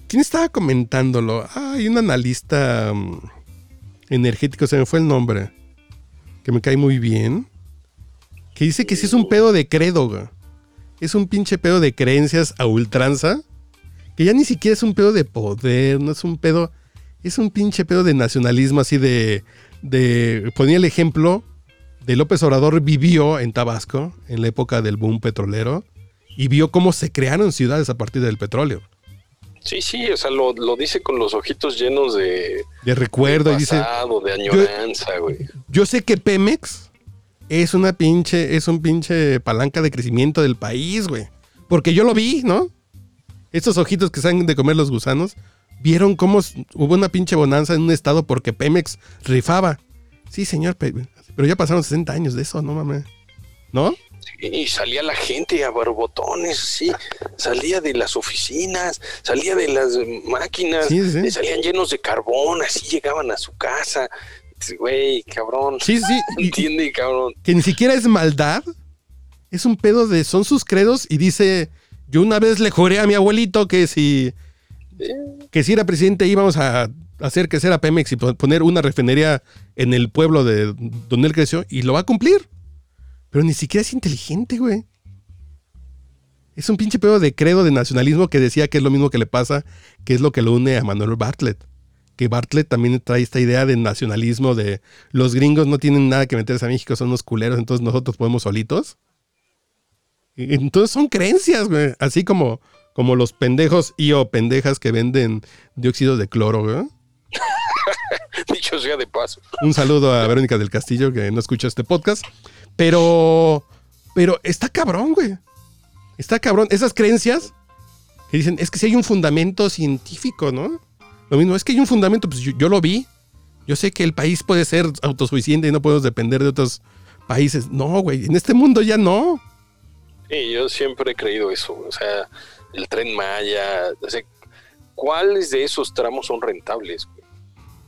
¿quién estaba comentándolo? Ah, hay un analista mm, energético, se me fue el nombre, que me cae muy bien, que dice que sí es un pedo de credo, güey. Es un pinche pedo de creencias a ultranza, que ya ni siquiera es un pedo de poder, no es un pedo, es un pinche pedo de nacionalismo así de, de, ponía el ejemplo de López Obrador vivió en Tabasco en la época del boom petrolero y vio cómo se crearon ciudades a partir del petróleo. Sí, sí, o sea, lo, lo dice con los ojitos llenos de, De recuerdo y dice, pasado, de añoranza, güey. yo sé que Pemex es una pinche, es un pinche palanca de crecimiento del país, güey. Porque yo lo vi, ¿no? Estos ojitos que saben de comer los gusanos, vieron cómo hubo una pinche bonanza en un estado porque Pemex rifaba. Sí, señor, pero ya pasaron 60 años de eso, no mames. ¿No? Y salía la gente a barbotones, sí. Salía de las oficinas, salía de las máquinas, Sí, sí. y salían llenos de carbón, así llegaban a su casa. Güey, cabrón. Sí, sí. y- Entiende, cabrón. que ni siquiera es maldad. Es un pedo de son sus credos y dice, yo una vez le juré a mi abuelito que si que si era presidente íbamos a hacer crecer a Pemex y po- poner una refinería en el pueblo de donde él creció y lo va a cumplir. Pero ni siquiera es inteligente, güey. Es un pinche pedo de credo de nacionalismo que decía que es lo mismo que le pasa, que es lo que lo une a Manuel Bartlett. Que Bartlett también trae esta idea de nacionalismo de los gringos no tienen nada que meterse a México, son unos culeros, entonces nosotros podemos solitos. Entonces son creencias, güey. Así como, como los pendejos y o pendejas que venden dióxido de cloro, güey. Dicho sea de paso. Un saludo a Verónica del Castillo que no escucha este podcast. Pero, pero está cabrón, güey. Está cabrón. Esas creencias que dicen, es que si hay un fundamento científico, ¿no? Lo mismo, es que hay un fundamento, pues yo, yo lo vi. Yo sé que el país puede ser autosuficiente y no podemos depender de otros países. No, güey, en este mundo ya no. Sí, yo siempre he creído eso. O sea, el tren Maya. o sea, ¿Cuáles de esos tramos son rentables?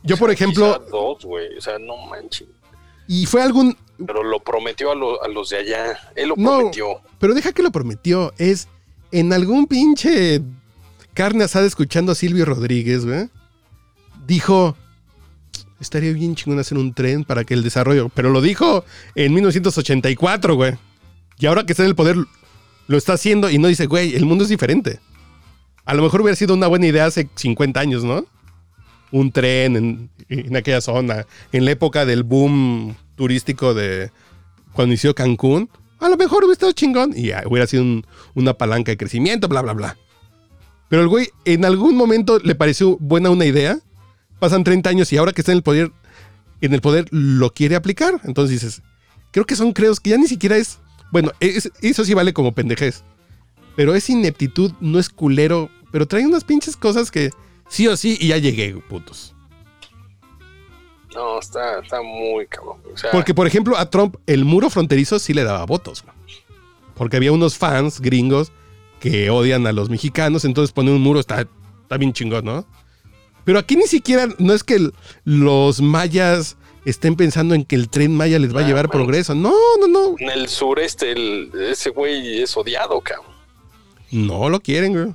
Yo, por ejemplo, Quizá dos, güey. O sea, no manches. y fue algún, Pero lo prometió a, lo- a los de allá. Él lo No. prometió. Pero deja que lo prometió. Es en algún pinche carne asada escuchando a Silvio Rodríguez, güey. Dijo, estaría bien chingón hacer un tren para que el desarrollo... Pero lo dijo en 1984, güey. Y ahora que está en el poder, lo está haciendo y no dice, güey, el mundo es diferente. A lo mejor hubiera sido una buena idea hace 50 años, ¿no? Un tren en, en aquella zona. En la época del boom turístico de cuando inició Cancún. A lo mejor hubiera estado chingón y ya, hubiera sido un- una palanca de crecimiento, bla, bla, bla. Pero el güey en algún momento le pareció buena una idea. Pasan 30 años y ahora que está en el poder, en el poder lo quiere aplicar. Entonces dices, creo que son creos que ya ni siquiera es. Bueno, es- eso sí vale como pendejez. Pero es ineptitud, no es culero. Pero trae unas pinches cosas que sí o sí y ya llegué, putos. No, está, está muy cabrón. O sea, Porque, por ejemplo, a Trump el muro fronterizo sí le daba votos. güey. Porque había unos fans gringos que odian a los mexicanos, entonces poner un muro está, está bien chingón, ¿no? Pero aquí ni siquiera, no es que los mayas estén pensando en que el tren maya les va a No, llevar progreso. No, no, no. en el sureste, el, ese güey es odiado, cabrón. No lo quieren, güey.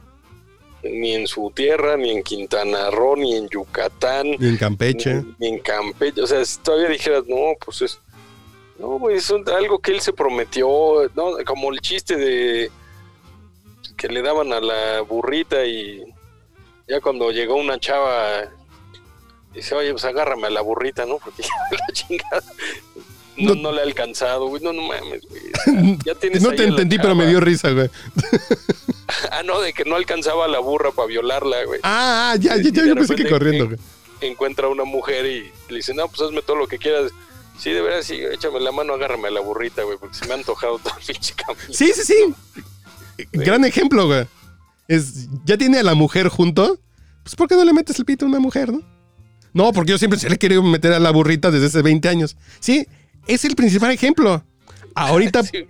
Ni en su tierra, ni en Quintana Roo, ni en Yucatán, Ni en Campeche. ni, ni en Campeche. O sea, si todavía dijeras, no, pues es. No, güey, es un- algo que él se prometió, ¿no? Como el chiste de que le daban a la burrita y ya cuando llegó una chava dice, oye, pues agárrame a la burrita, ¿no? Porque la chingada no, No- le ha alcanzado, güey. No, no mames, güey. Ya tienes No te entendí, pero me dio risa, güey. Ah, no, de que no alcanzaba a la burra para violarla, güey. Ah, ah, ya, ya, ya, yo pensé que corriendo, güey. Encuentra a una mujer y le dice, no, pues hazme todo lo que quieras. Sí, de veras, sí, échame la mano, agárrame a la burrita, güey, porque se me ha antojado todo el pinche camino. Sí, sí, sí. Gran ejemplo, güey. Es, ya tiene a la mujer junto. Pues, ¿por qué no le metes el pito a una mujer, no? No, porque yo siempre se le he querido meter a la burrita desde hace 20 años. Sí, es el principal ejemplo. Ahorita Sí,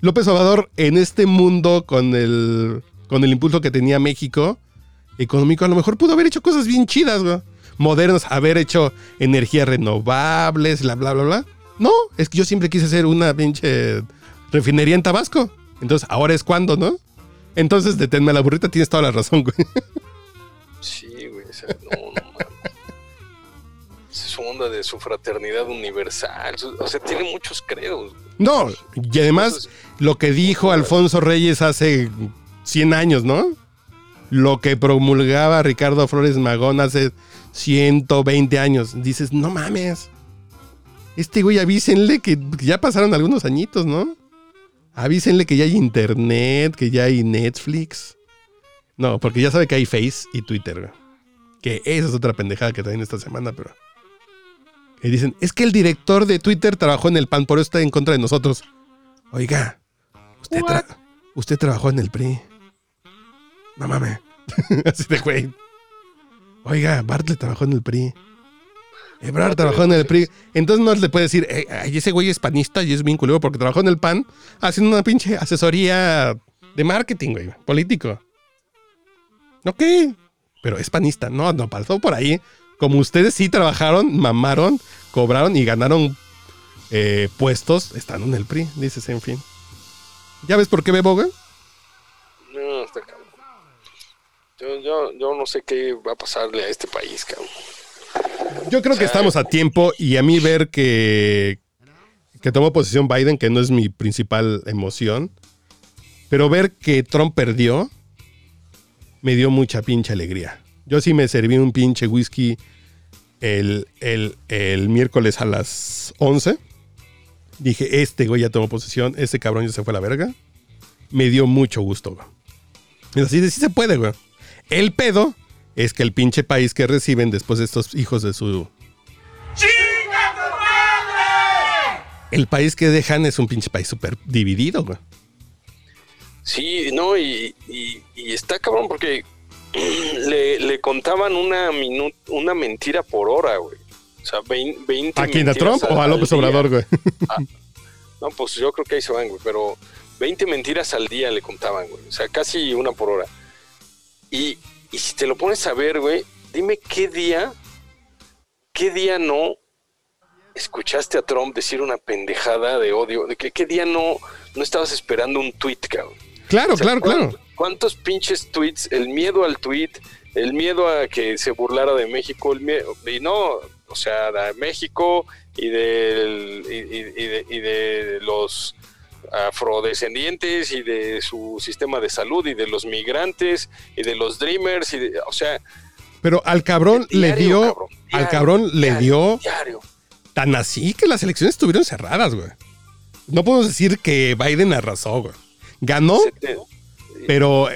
López Obrador en este mundo con el, con el impulso que tenía México económico, a lo mejor pudo haber hecho cosas bien chidas, güey. Modernas, haber hecho energías renovables, bla, bla, bla, bla. No, es que yo siempre quise hacer una pinche refinería en Tabasco. Entonces, ahora es cuando, ¿no? Entonces, deténme a la burrita, tienes toda la razón, güey. sí, güey, o sea, no, no su onda de su fraternidad universal. su- O sea, tiene muchos credos. No, y además, lo que dijo Alfonso Reyes hace 100 años, ¿no? Lo que promulgaba Ricardo Flores Magón hace 120 años. Dices, no mames. Este güey avísenle que ya pasaron algunos añitos, ¿no? Avísenle que ya hay internet, que ya hay Netflix. No, porque ya sabe que hay Face y Twitter. güey. Que esa es otra pendejada que traen esta semana, pero... Y dicen, es que el director de Twitter trabajó en el PAN, por eso está en contra de nosotros. Oiga, usted, tra- usted trabajó en el PRI. No mames. Así de güey. Oiga, Bartlett trabajó en el PRI. Ebrard trabajó en el PRI. Entonces no le puede decir, "Eh, ay, ese güey es panista y es bien culero porque trabajó en el PAN haciendo una pinche asesoría de marketing, güey, político. Ok, pero es panista. No, no, pasó por ahí. Como ustedes sí trabajaron, mamaron, cobraron y ganaron eh, puestos estando en el PRI, dices, en fin. ¿Ya ves por qué bebo, güey? no, está cabrón. Yo, yo, yo no sé qué va a pasarle a este país, cabrón. Yo creo que estamos a tiempo y a mí ver que, que tomó posición Biden, que no es mi principal emoción, pero ver que Trump perdió, me dio mucha pinche alegría. Yo sí me serví un pinche whisky el, el- el miércoles a las 11. Dije, este güey ya tomó posesión, este cabrón ya se fue a la verga. Me dio mucho gusto, güey. Y así de sí se puede, güey. El pedo es que el pinche país que reciben después de estos hijos de su. El país que dejan es un pinche país súper dividido, güey. Sí, no, y, y- y está cabrón porque le, le contaban una minu- una mentira por hora, güey. O sea, vein- 20 ¿A quién? ¿A Trump o a López. Obrador, güey? No, pues yo creo que ahí se van, güey, pero 20 mentiras al día le contaban, güey. O sea, casi una por hora. Y, y si te lo pones a ver, güey, dime qué día, qué día no escuchaste a Trump decir una pendejada de odio, de que qué día no, no estabas esperando un tweet, cabrón. Claro, O sea, claro, claro. ¿Cuántos- ¿Cuántos pinches tweets? El miedo al tweet, el miedo a que se burlara de México, el miedo, y no, o sea, de México y, del, y, de, y de los afrodescendientes y de su sistema de salud y de los migrantes y de los dreamers y de- o sea Pero al cabrón le dio. cabrón, al diario, cabrón le dio tan así que las elecciones estuvieron cerradas, güey. No podemos decir que Biden arrasó, güey. Ganó, pero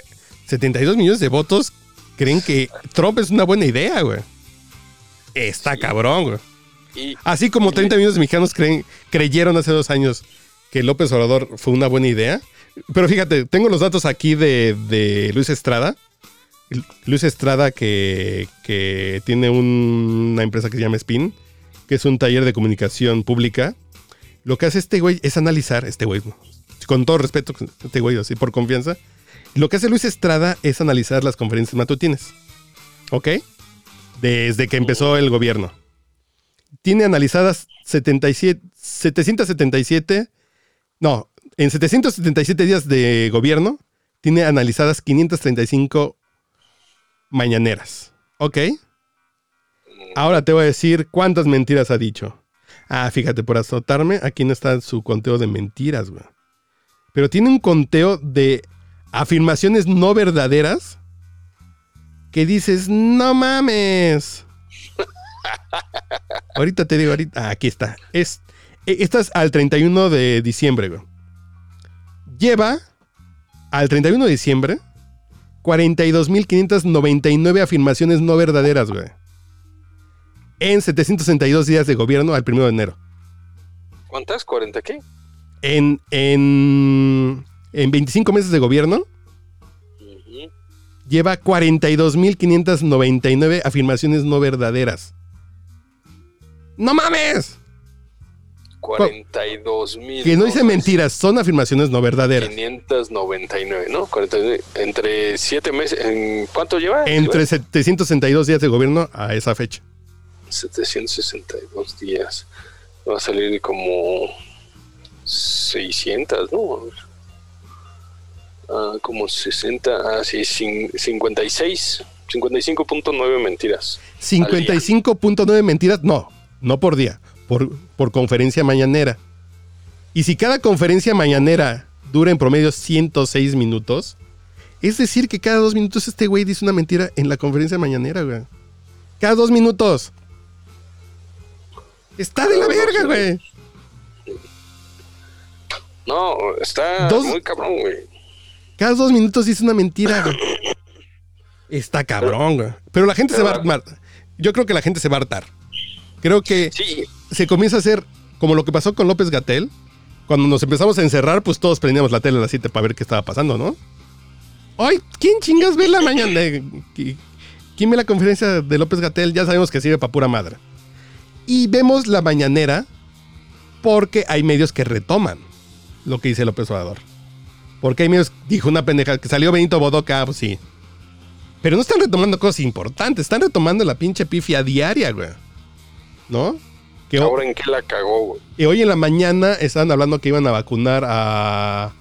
72 millones de votos creen que Trump es una buena idea, güey. Está cabrón, güey. y Así como 30 millones de mexicanos creen, creyeron hace dos años que López Obrador fue una buena idea. Pero fíjate, tengo los datos aquí de, de Luis Estrada. Luis Estrada que, que tiene un- una empresa que se llama Spin que es un taller de comunicación pública. Lo que hace este güey es analizar, este güey, con todo respeto, este güey, así por confianza. Lo que hace Luis Estrada es analizar las conferencias matutinas. ¿Ok? Desde que empezó el gobierno. Tiene analizadas 77, 777, no, en 777 días de gobierno, tiene analizadas 535 mañaneras. ¿Ok? Ahora te voy a decir cuántas mentiras ha dicho. Ah, fíjate, por azotarme, aquí no está su conteo de mentiras, güey. Pero tiene un conteo de afirmaciones no verdaderas que dices, no mames. ahorita te digo, ahorita, ah, aquí está. Es, e, esta es al 31 de diciembre, güey. Lleva al 31 de diciembre 42.599 afirmaciones no verdaderas, güey. En 762 días de gobierno al 1 de enero. ¿Cuántas? ¿40 qué? En, en, en 25 meses de gobierno, lleva 42.599 afirmaciones no verdaderas. ¡No mames! 42 mil. Que no dice mentiras, son afirmaciones no verdaderas. 599, ¿no? 49, entre 7 meses. ¿en ¿Cuánto lleva? Entre 762 días de gobierno a esa fecha. 762 días. Va a salir como 600, ¿no? Ah, como 60, ah, sí, cin- 56, 55.9 mentiras. 55.9 mentiras, no, no por día, por, por conferencia mañanera. Y si cada conferencia mañanera dura en promedio 106 minutos, es decir que cada dos minutos este güey dice una mentira en la conferencia mañanera, güey. Cada dos minutos. Está de la verga, güey. No, está Dos- muy cabrón, güey. Cada dos minutos dice una mentira, güey. Está cabrón, güey. Pero la gente se va a. Yo creo que la gente se va a hartar. Creo que Sí, se comienza a hacer como lo que pasó con López Gatel. Cuando nos empezamos a encerrar, pues todos prendíamos la tele a las 7 para ver qué estaba pasando, ¿no? Ay, ¿quién chingas ve la mañana? ¿Qui- ¿Quién ve la conferencia de López Gatel? Ya sabemos que sirve para pura madre. Y vemos la mañanera porque hay medios que retoman lo que dice López Obrador. Porque hay medios, dijo una pendeja, que salió Benito Bodoca, pues sí. Pero no están retomando cosas importantes, están retomando la pinche pifia diaria, güey. ¿No? Que ahora en qué la cagó, güey. y hoy en la mañana estaban hablando que iban a vacunar a,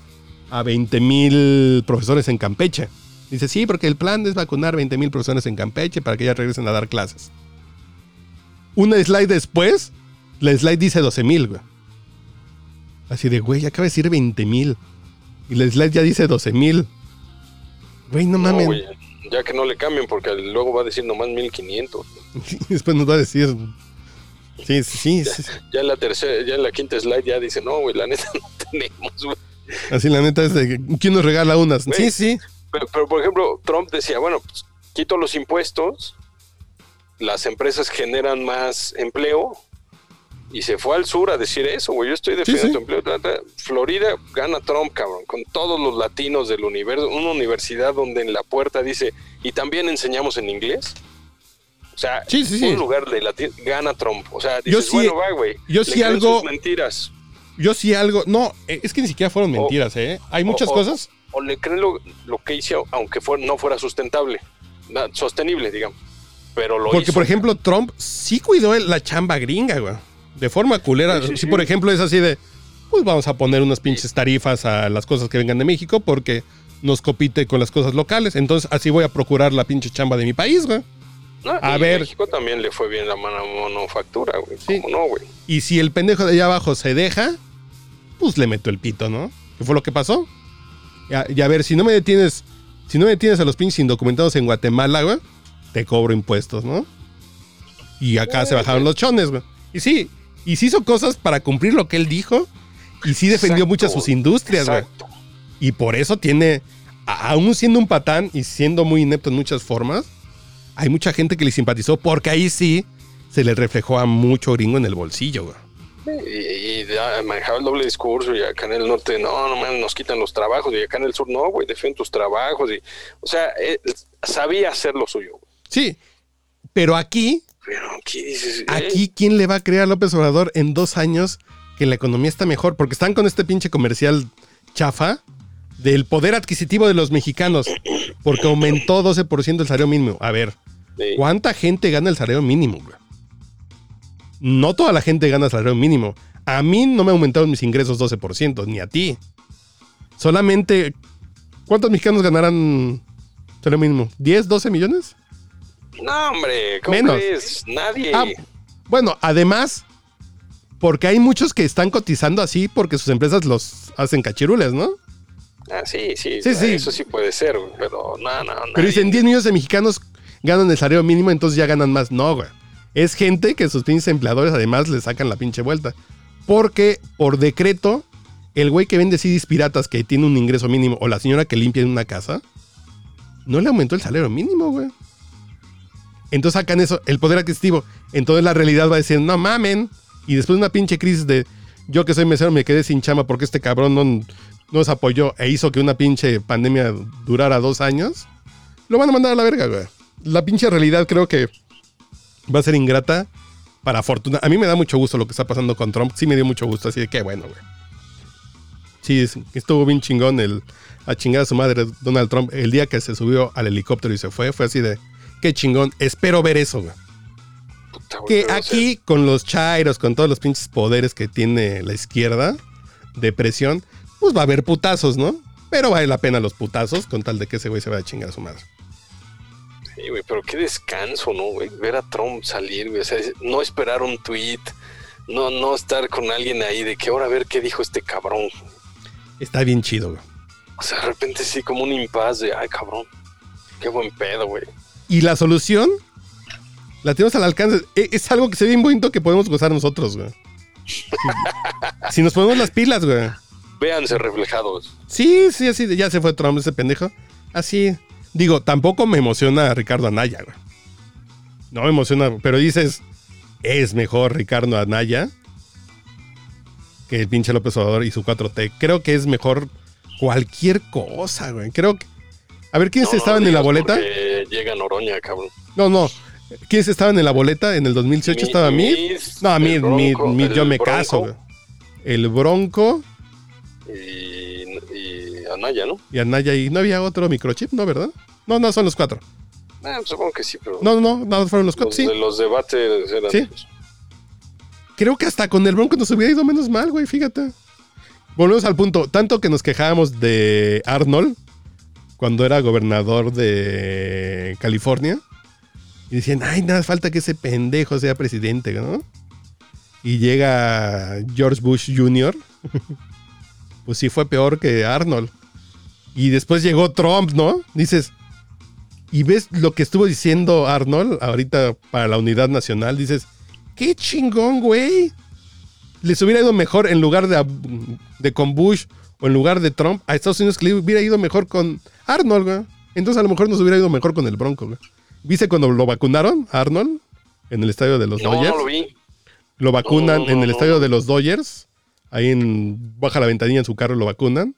a 20 mil profesores en Campeche. Dice, sí, porque el plan es vacunar 20 mil profesores en Campeche para que ya regresen a dar clases. Una slide después, la slide dice 12 mil, güey. Así de, güey, acaba de decir 20 mil. Y la slide ya dice 12 mil. Güey, no No, mames. ya que no le cambien porque luego va a decir nomás 1500. Después nos va a decir. Sí, sí, sí. Ya en la tercera, ya en la quinta slide ya dice, no, güey, la neta no tenemos, güey. Así la neta es de, ¿quién nos regala unas? Sí, sí. Pero, pero, por ejemplo, Trump decía, bueno, pues, quito los impuestos, las empresas generan más empleo, y se fue al sur a decir eso, güey, yo estoy defendiendo sí. tu empleo. ta, ta. Florida gana Trump, cabrón, con todos los latinos del universo, una universidad donde en la puerta dice, y también enseñamos en inglés. O sea, Sí, un lugar de latín gana Trump. O sea, Yo dices, sí- bueno, va, güey. yo sí algo- mentiras. Yo sí algo. No, eh, es que ni siquiera fueron mentiras, ¿eh? Hay muchas o- cosas. O le creen lo, lo que hizo, aunque fuera, no fuera sustentable, sostenible, digamos. Pero lo Porque, hizo. por ejemplo, Trump sí cuidó la chamba gringa, güey. De forma culera. Sí, sí, Si, por ejemplo, es así de. Pues vamos a poner unas pinches tarifas a las cosas que vengan de México porque nos compite con las cosas locales. Entonces, así voy a procurar la pinche chamba de mi país, güey. No, a y ver. México también le fue bien la mano manufactura, güey. Sí. ¿Cómo no, güey? Y si el pendejo de allá abajo se deja, pues le meto el pito, ¿no? ¿Qué fue lo que pasó? Y a, y a ver, si no me detienes, si no me detienes a los pinches indocumentados en Guatemala, güey, te cobro impuestos, ¿no? Y acá se bajaron los chones, güey. Y sí, y sí hizo cosas para cumplir lo que él dijo. Y sí defendió Exacto, muchas sus industrias, güey. Y por eso tiene, aún siendo un patán y siendo muy inepto en muchas formas, hay mucha gente que le simpatizó porque ahí sí se le reflejó a mucho gringo en el bolsillo, güey. Y, y ya manejaba el doble discurso y acá en el norte, no, no man, nos quitan los trabajos y acá en el sur, no, güey, defiende tus trabajos. Y, o sea, él sabía hacer lo suyo. güey. Sí, pero aquí Pero aquí dices. eh, Aquí, ¿quién le va a creer a López Obrador en dos años que la economía está mejor? Porque están con este pinche comercial chafa del poder adquisitivo de los mexicanos. Porque aumentó 12% el salario mínimo. A ver, ¿cuánta gente gana el salario mínimo? güey? No toda la gente gana el salario mínimo. A mí no me aumentaron mis ingresos 12%, ni a ti. Solamente, ¿cuántos mexicanos ganarán salario mínimo? ¿10, 12 millones? No, hombre, ¿cómo Menos. crees? Nadie. Ah, bueno, además, porque hay muchos que están cotizando así porque sus empresas los hacen cachirules, ¿no? Ah, sí, sí, Sí, sí. Eso sí puede ser, güey, pero no, no, Pero nadie. dicen 10 millones de mexicanos ganan el salario mínimo, entonces ya ganan más. No, güey. Es gente que sus pinches empleadores además le sacan la pinche vuelta. Porque por decreto, el güey que vende CDs piratas que tiene un ingreso mínimo o la señora que limpia en una casa, no le aumentó el salario mínimo, güey. Entonces sacan eso, el poder adquisitivo. Entonces la realidad va a decir, no mamen. Y después de una pinche crisis de yo que soy mesero me quedé sin chama porque este cabrón no nos apoyó e hizo que una pinche pandemia durara dos años, lo van a mandar a la verga, güey. La pinche realidad creo que va a ser ingrata para fortuna. A mí me da mucho gusto lo que está pasando con Trump. Sí me dio mucho gusto, así de que bueno, güey. Sí, es- estuvo bien chingón el a chingar a su madre Donald Trump el día que se subió al helicóptero y se fue. Fue así de qué chingón. Espero ver eso, güey. Puta, güey, Que aquí, con los chairos, con todos los pinches poderes que tiene la izquierda de presión, pues va a haber putazos, ¿no? Pero vale la pena los putazos con tal de que ese güey se vaya a chingar a su madre. Sí, güey, pero qué descanso, ¿no, güey? Ver a Trump salir, güey. O sea, no esperar un tweet, no, no estar con alguien ahí de que ahora a ver qué dijo este cabrón. Está bien chido, güey. O sea, de repente sí, como un impas de, ay, cabrón, qué buen pedo, güey. Y la solución la tenemos al alcance. E- Es algo que se ve bien bonito que podemos gozar nosotros, güey. si nos ponemos las pilas, güey. Véanse reflejados. Sí, sí, así, ya se fue Trump ese pendejo. Así. Digo, tampoco me emociona Ricardo Anaya, güey. No me emociona, pero dices, es mejor Ricardo Anaya que el pinche López Obrador y su 4T. Creo que es mejor cualquier cosa, güey. Creo que... A ver, ¿quiénes No, estaban en la boleta? Llega Noroña, cabrón. No, no. ¿Quiénes estaban en la boleta? En el 2018 Mi- estaba Mid. No, Mid, Mid, yo me Bronco caso, güey. El Bronco Y, y Anaya, ¿no? y Anaya y no había otro microchip, ¿no, verdad? No, no, son los cuatro. Pues supongo que sí, pero No, no, no, fueron los cuatro, los, sí. de los debates eran... Sí. pues, Creo que hasta con el Bronco nos hubiera ido menos mal, güey, fíjate. Volvemos al punto. Tanto que nos quejábamos de Arnold cuando era gobernador de California. Y decían, ay, nada, falta que ese pendejo sea presidente, ¿no? Y llega George Bush Jr. pues sí fue peor que Arnold. Y después llegó Trump, ¿no? Dices, y ves lo que estuvo diciendo Arnold ahorita para la unidad nacional, dices, qué chingón, güey. Les hubiera ido mejor en lugar de, de con Bush o en lugar de Trump a Estados Unidos que le hubiera ido mejor con Arnold, güey. Entonces a lo mejor nos hubiera ido mejor con el Bronco, güey. ¿Viste cuando lo vacunaron a Arnold en el estadio de los No, Dodgers? no lo vi. Lo vacunan No, no, en el estadio de los Dodgers. Ahí en baja la ventanilla en su carro lo vacunan.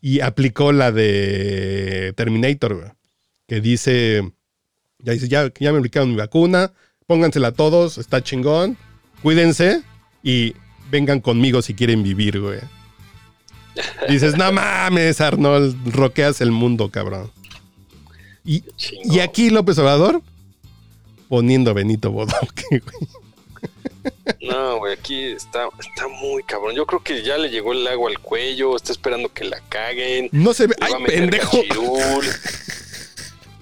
Y aplicó la de Terminator, güey. Que dice. Ya dice, ya, ya me aplicaron mi vacuna. Póngansela a todos, está chingón. Cuídense. Y vengan conmigo si quieren vivir, güey. Dices, no mames, Arnold, roqueas el mundo, cabrón. Y, y aquí López Obrador poniendo a Benito Bodoque, güey. No, güey, aquí está, está muy cabrón. Yo creo que ya le llegó el agua al cuello, está esperando que la caguen. No se ve. ¡Ay, pendejo! cachirul.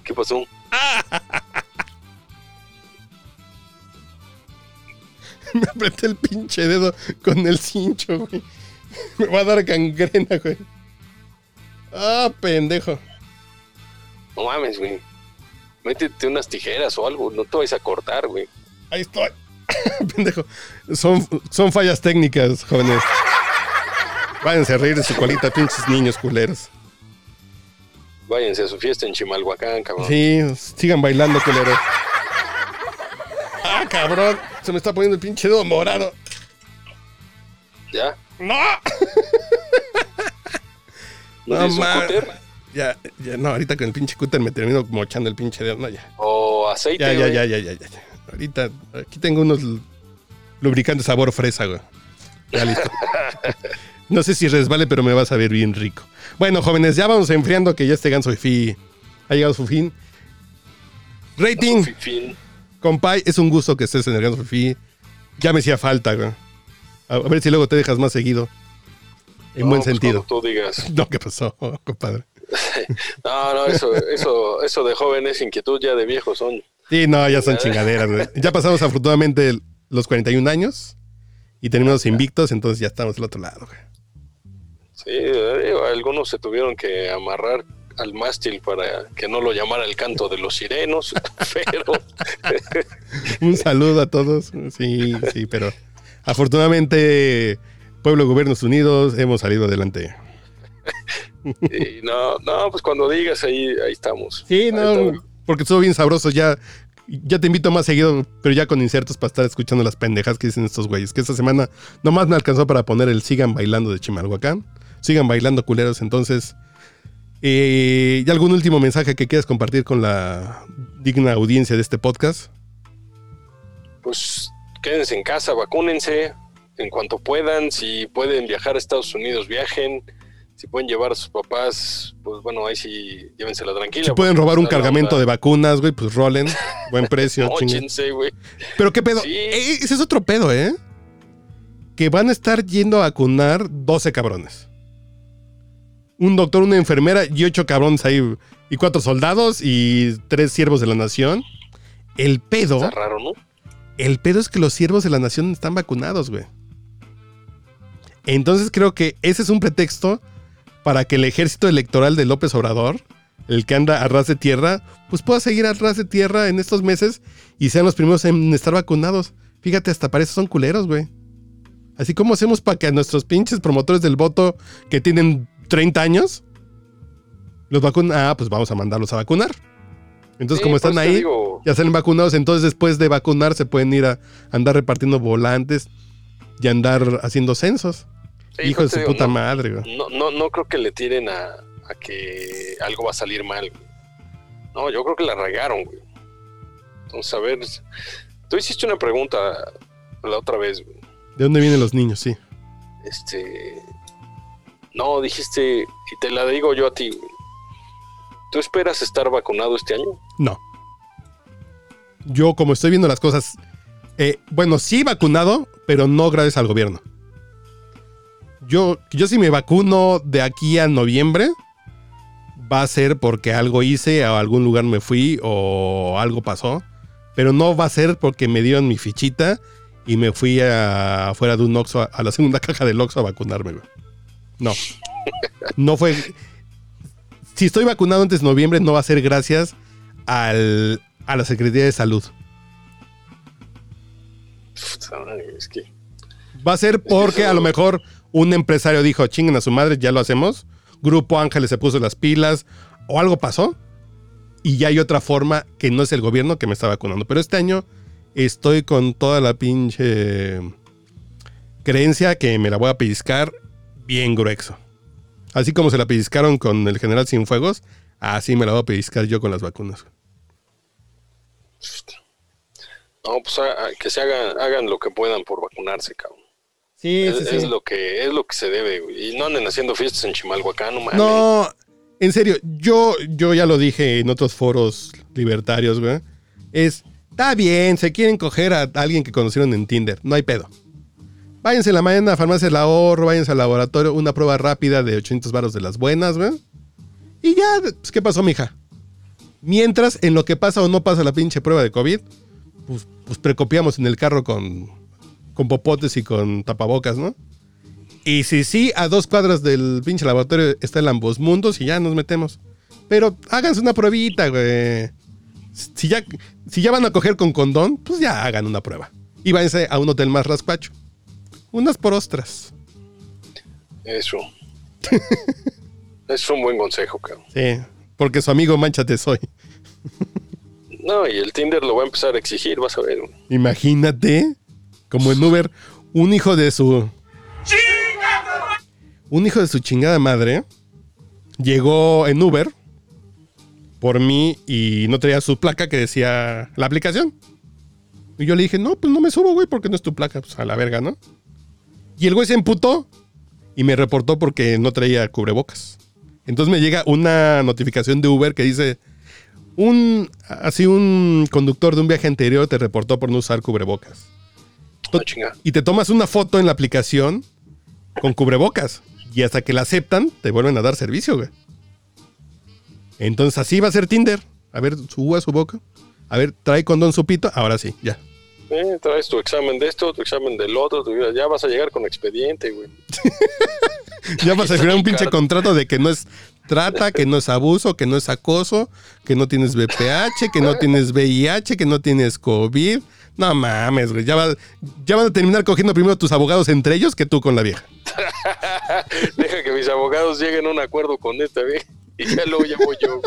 ¿Qué pasó? Me apreté el pinche dedo con el cincho, güey. Me va a dar gangrena, güey. Ah, pendejo. No mames, güey. Métete unas tijeras o algo, no te vayas a cortar, güey. Ahí estoy. pendejo. Son, son fallas técnicas, jóvenes. Váyanse a reír de su colita, pinches niños culeros. Váyanse a su fiesta en Chimalhuacán, cabrón. Sí, sigan bailando, culeros. Ah, cabrón. Se me está poniendo el pinche dedo morado. ¿Ya? ¡No! ¿No, cúter? Ya, ya, no, ahorita con el pinche cúter me termino mochando el pinche dedo. No, ya. ¿O aceite, Ya, ya, güey? ya, ya, ya, ya. Ahorita, aquí tengo unos lubricantes sabor fresa, güey. Ya listo. No sé si resbale, pero me va a saber bien rico. Bueno, jóvenes, ya vamos enfriando que ya este ganso Fifi ha llegado a su fin. Rating, compay, es un gusto que estés en el ganso Fifi. Ya me hacía falta, güey. A ver si luego te dejas más seguido. En No, buen pues, sentido. tú digas. No, ¿qué pasó, compadre? No, no, eso, eso, eso de joven es inquietud, ya de viejo son. Sí, no, ya son chingaderas, güey. Ya pasamos afortunadamente los 41 años y tenemos invictos, entonces ya estamos del otro lado, güey. Sí, eh, digo, algunos se tuvieron que amarrar al mástil para que no lo llamara el canto de los sirenos, pero Un saludo a todos. Sí, sí, pero afortunadamente, Pueblo Gobiernos Unidos, hemos salido adelante. no, no, pues cuando digas ahí, ahí estamos. Sí, no, estamos. porque estuvo bien sabroso. Ya, ya te invito más seguido, pero ya con insertos para estar escuchando las pendejas que dicen estos güeyes. Que esta semana nomás me alcanzó para poner el Sigan Bailando de Chimalhuacán. Sigan bailando culeros, entonces. eh, ¿Y algún último mensaje que quieras compartir con la digna audiencia de este podcast? Pues quédense en casa, vacúnense en cuanto puedan. Si pueden viajar a Estados Unidos, viajen. Si pueden llevar a sus papás, pues bueno, ahí sí llévensela tranquila. Si pueden robar un Está la cargamento de vacunas, güey, pues rolen. Buen precio. Móchense, güey. Pero qué pedo. Sí. Eh, ese es otro pedo, ¿eh? Que van a estar yendo a vacunar 12 cabrones. Un doctor, una enfermera y ocho cabrones ahí. Y cuatro soldados y tres siervos de la nación. El pedo, Está raro, ¿no? El pedo es que los siervos de la nación están vacunados, güey. Entonces creo que ese es un pretexto para que el ejército electoral de López Obrador, el que anda a ras de tierra, pues pueda seguir a ras de tierra en estos meses y sean los primeros en estar vacunados. Fíjate, hasta parece son culeros, güey. Así como hacemos para que a nuestros pinches promotores del voto que tienen 30 años los vacunen. Ah, pues vamos a mandarlos a vacunar. Entonces, Sí, como están ahí, digo, ya salen vacunados, entonces después de vacunar se pueden ir a andar repartiendo volantes y andar haciendo censos. sí, Hijo de su digo, puta no- madre, güey. No, no, no creo que le tiren a, a que algo va a salir mal. güey. No, yo creo que la regaron, güey. Entonces, a ver, tú hiciste una pregunta la otra vez, güey. ¿De dónde vienen los niños? Sí. Este. No, dijiste, y te la digo yo a ti. güey. ¿Tú esperas estar vacunado este año? No. Yo, como estoy viendo las cosas, eh, bueno, sí vacunado, pero no gracias al gobierno. Yo, yo si me vacuno de aquí a noviembre, va a ser porque algo hice, a algún lugar me fui o algo pasó. Pero no va a ser porque me dieron mi fichita y me fui a- afuera de un Oxxo, a, la segunda caja del Oxxo a vacunarme. No. No fue... Si estoy vacunado antes de noviembre, no va a ser gracias al, a la Secretaría de Salud. Es que. Va a ser porque a lo mejor un empresario dijo, chinguen a su madre, ya lo hacemos. Grupo Ángeles se puso las pilas o algo pasó. Y ya hay otra forma que no es el gobierno que me está vacunando. Pero este año estoy con toda la pinche creencia que me la voy a pellizcar bien grueso. Así como se la pellizcaron con el general Cienfuegos, así me la voy a pellizcar yo con las vacunas. No, pues a- a- que se hagan, hagan lo que puedan por vacunarse, cabrón. Sí, es, es lo que es lo que se debe, güey. Y no anden haciendo fiestas en Chimalhuacán, no mames. No, en serio, yo, yo ya lo dije en otros foros libertarios, güey. Es, está bien, se quieren coger a alguien que conocieron en Tinder, no hay pedo. Váyanse la mañana a Farmacia del Ahorro, váyanse al laboratorio, una prueba rápida de 800 varos de las buenas, güey. Y ya, pues, ¿qué pasó, mija? Mientras, en lo que pasa o no pasa la pinche prueba de COVID, pues, pues precopiamos en el carro con, con popotes y con tapabocas, ¿no? Y si sí, a dos cuadras del pinche laboratorio está el ambos mundos y ya nos metemos. Pero háganse una pruebita, güey. Si ya, si ya van a coger con condón, pues ya hagan una prueba. Y váyanse a un hotel más raspacho. Unas por ostras. Eso. es un buen consejo, cabrón. Sí, porque su amigo Manchate soy. No, y el Tinder lo va a empezar a exigir, vas a ver. Imagínate, como en Uber, un hijo de su. Un hijo de su chingada madre llegó en Uber por mí y no traía su placa que decía la aplicación. Y yo le dije, no, pues no me subo, güey, porque no es tu placa. Pues a la verga, ¿no? Y el güey se emputó y me reportó porque no traía cubrebocas. Entonces me llega una notificación de Uber que dice, un, así un conductor de un viaje anterior te reportó por no usar cubrebocas. Ah. Y te tomas una foto en la aplicación con cubrebocas. Y hasta que la aceptan, te vuelven a dar servicio, güey. Entonces así va a ser Tinder. A ver, suba su boca. A ver, trae condón su pito. Ahora sí, ya. Eh, traes tu examen de esto, tu examen del otro, tu- ya vas a llegar con expediente, güey. Ya vas a firmar un pinche contrato de que no es trata, que no es abuso, que no es acoso, que no tienes BPH, que no tienes VIH, que no tienes COVID. No mames, güey. Ya, va- ya van a terminar cogiendo primero tus abogados entre ellos que tú con la vieja. Deja que mis abogados lleguen a un acuerdo con esta, güey. Y ya luego voy yo.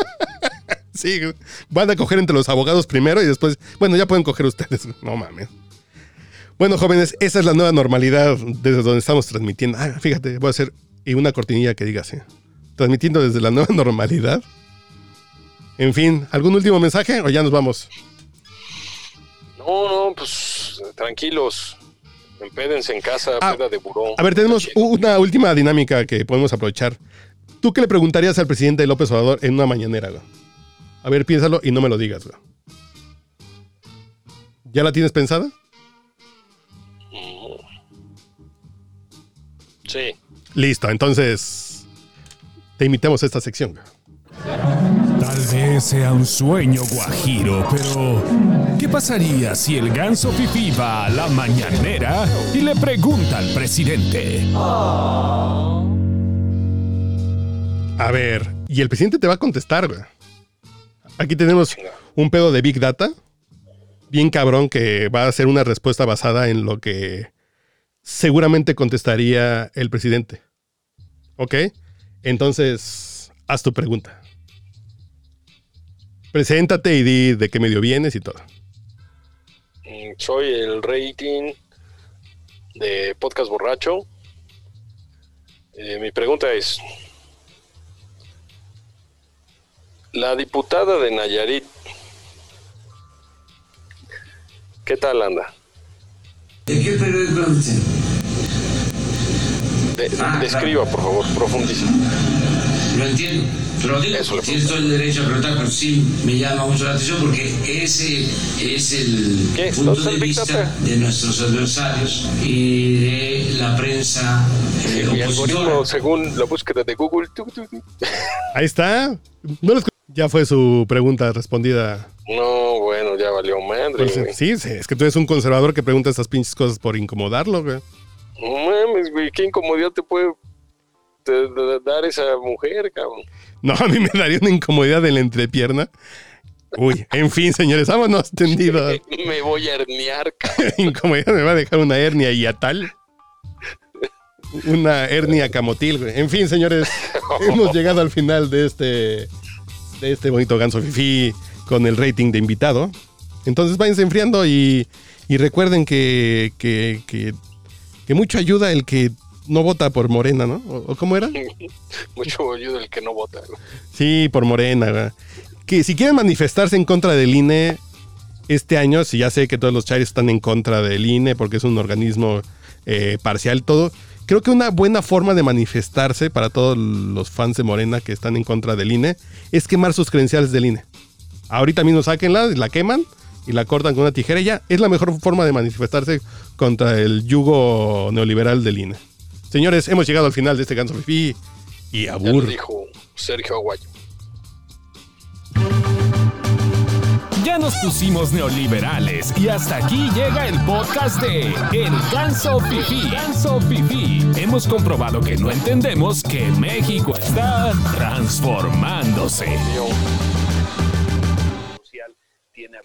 Sí, van a coger entre los abogados primero y después, bueno, ya pueden coger ustedes. No mames. Bueno, jóvenes, esa es la nueva normalidad desde donde estamos transmitiendo. Ah, fíjate, voy a hacer y una cortinilla que diga así. Transmitiendo desde la nueva normalidad. En fin, ¿algún último mensaje o ya nos vamos? No, no, pues tranquilos. Empédense en casa, Ah, peda de buró. A ver, tenemos una última dinámica que podemos aprovechar. ¿Tú qué le preguntarías al presidente López Obrador en una mañanera? A ver, piénsalo y no me lo digas, güey. ¿Ya la tienes pensada? Sí. Listo, entonces te invitamos a esta sección. güey. Tal vez sea un sueño guajiro, pero ¿qué pasaría si el ganso Fifi va a la mañanera y le pregunta al presidente? A ver, y el presidente te va a contestar, güey. Aquí tenemos un pedo de Big Data, bien cabrón, que va a ser una respuesta basada en lo que seguramente contestaría el presidente. ¿Ok? Entonces, haz tu pregunta. Preséntate y di de qué medio vienes y todo. Mm, Soy el rating de Podcast Borracho. Eh, mi pregunta es, la diputada de Nayarit, ¿qué tal anda? ¿De qué periódico? De- Ah, describa, por favor, profundice. Lo entiendo. Pero digo, Eso le tiene todo el derecho a preguntar, pero sí me llama mucho la atención porque ese es el ¿Qué? punto ¿Dónde está de el vista de nuestros adversarios y de la prensa eh, opositora. algoritmo, según la búsqueda de Google. Ahí está. No lo ya fue su pregunta respondida. no, bueno, ya valió madre. Pues, sí, sí, es que tú eres un conservador que pregunta estas pinches cosas por incomodarlo, güey. No mames, güey, qué incomodidad te puede te- te- dar esa mujer, cabrón. No, a mí me daría una incomodidad en la entrepierna. Uy, en fin, señores, vámonos tendido. Me voy a herniar, cabrón. incomodidad me va a dejar una hernia y a tal. Una hernia camotil, güey. En fin, señores, hemos llegado al final de este, este bonito ganso fifi con el rating de invitado. Entonces váyanse enfriando y, y recuerden que, que, que, que mucho ayuda el que no vota por Morena, ¿no? ¿O, cómo era? Mucho ayuda el que no vota. güey. Sí, por Morena. Que si quieren manifestarse en contra del INE este año, si ya sé que todos los chairos están en contra del INE porque es un organismo eh, parcial, todo. Creo que una buena forma de manifestarse para todos los fans de Morena que están en contra del INE es quemar sus credenciales del INE. Ahorita mismo sáquenla, la queman y la cortan con una tijera y ya. Es la mejor forma de manifestarse contra el yugo neoliberal del INE. Señores, hemos llegado al final de este ganso fifi y Ya lo abur. dijo Sergio Aguayo. Ya nos pusimos neoliberales y hasta aquí llega el podcast de El Ganso Fifi. Ganso Fifi. Hemos comprobado que no entendemos que México está transformándose. Social tiene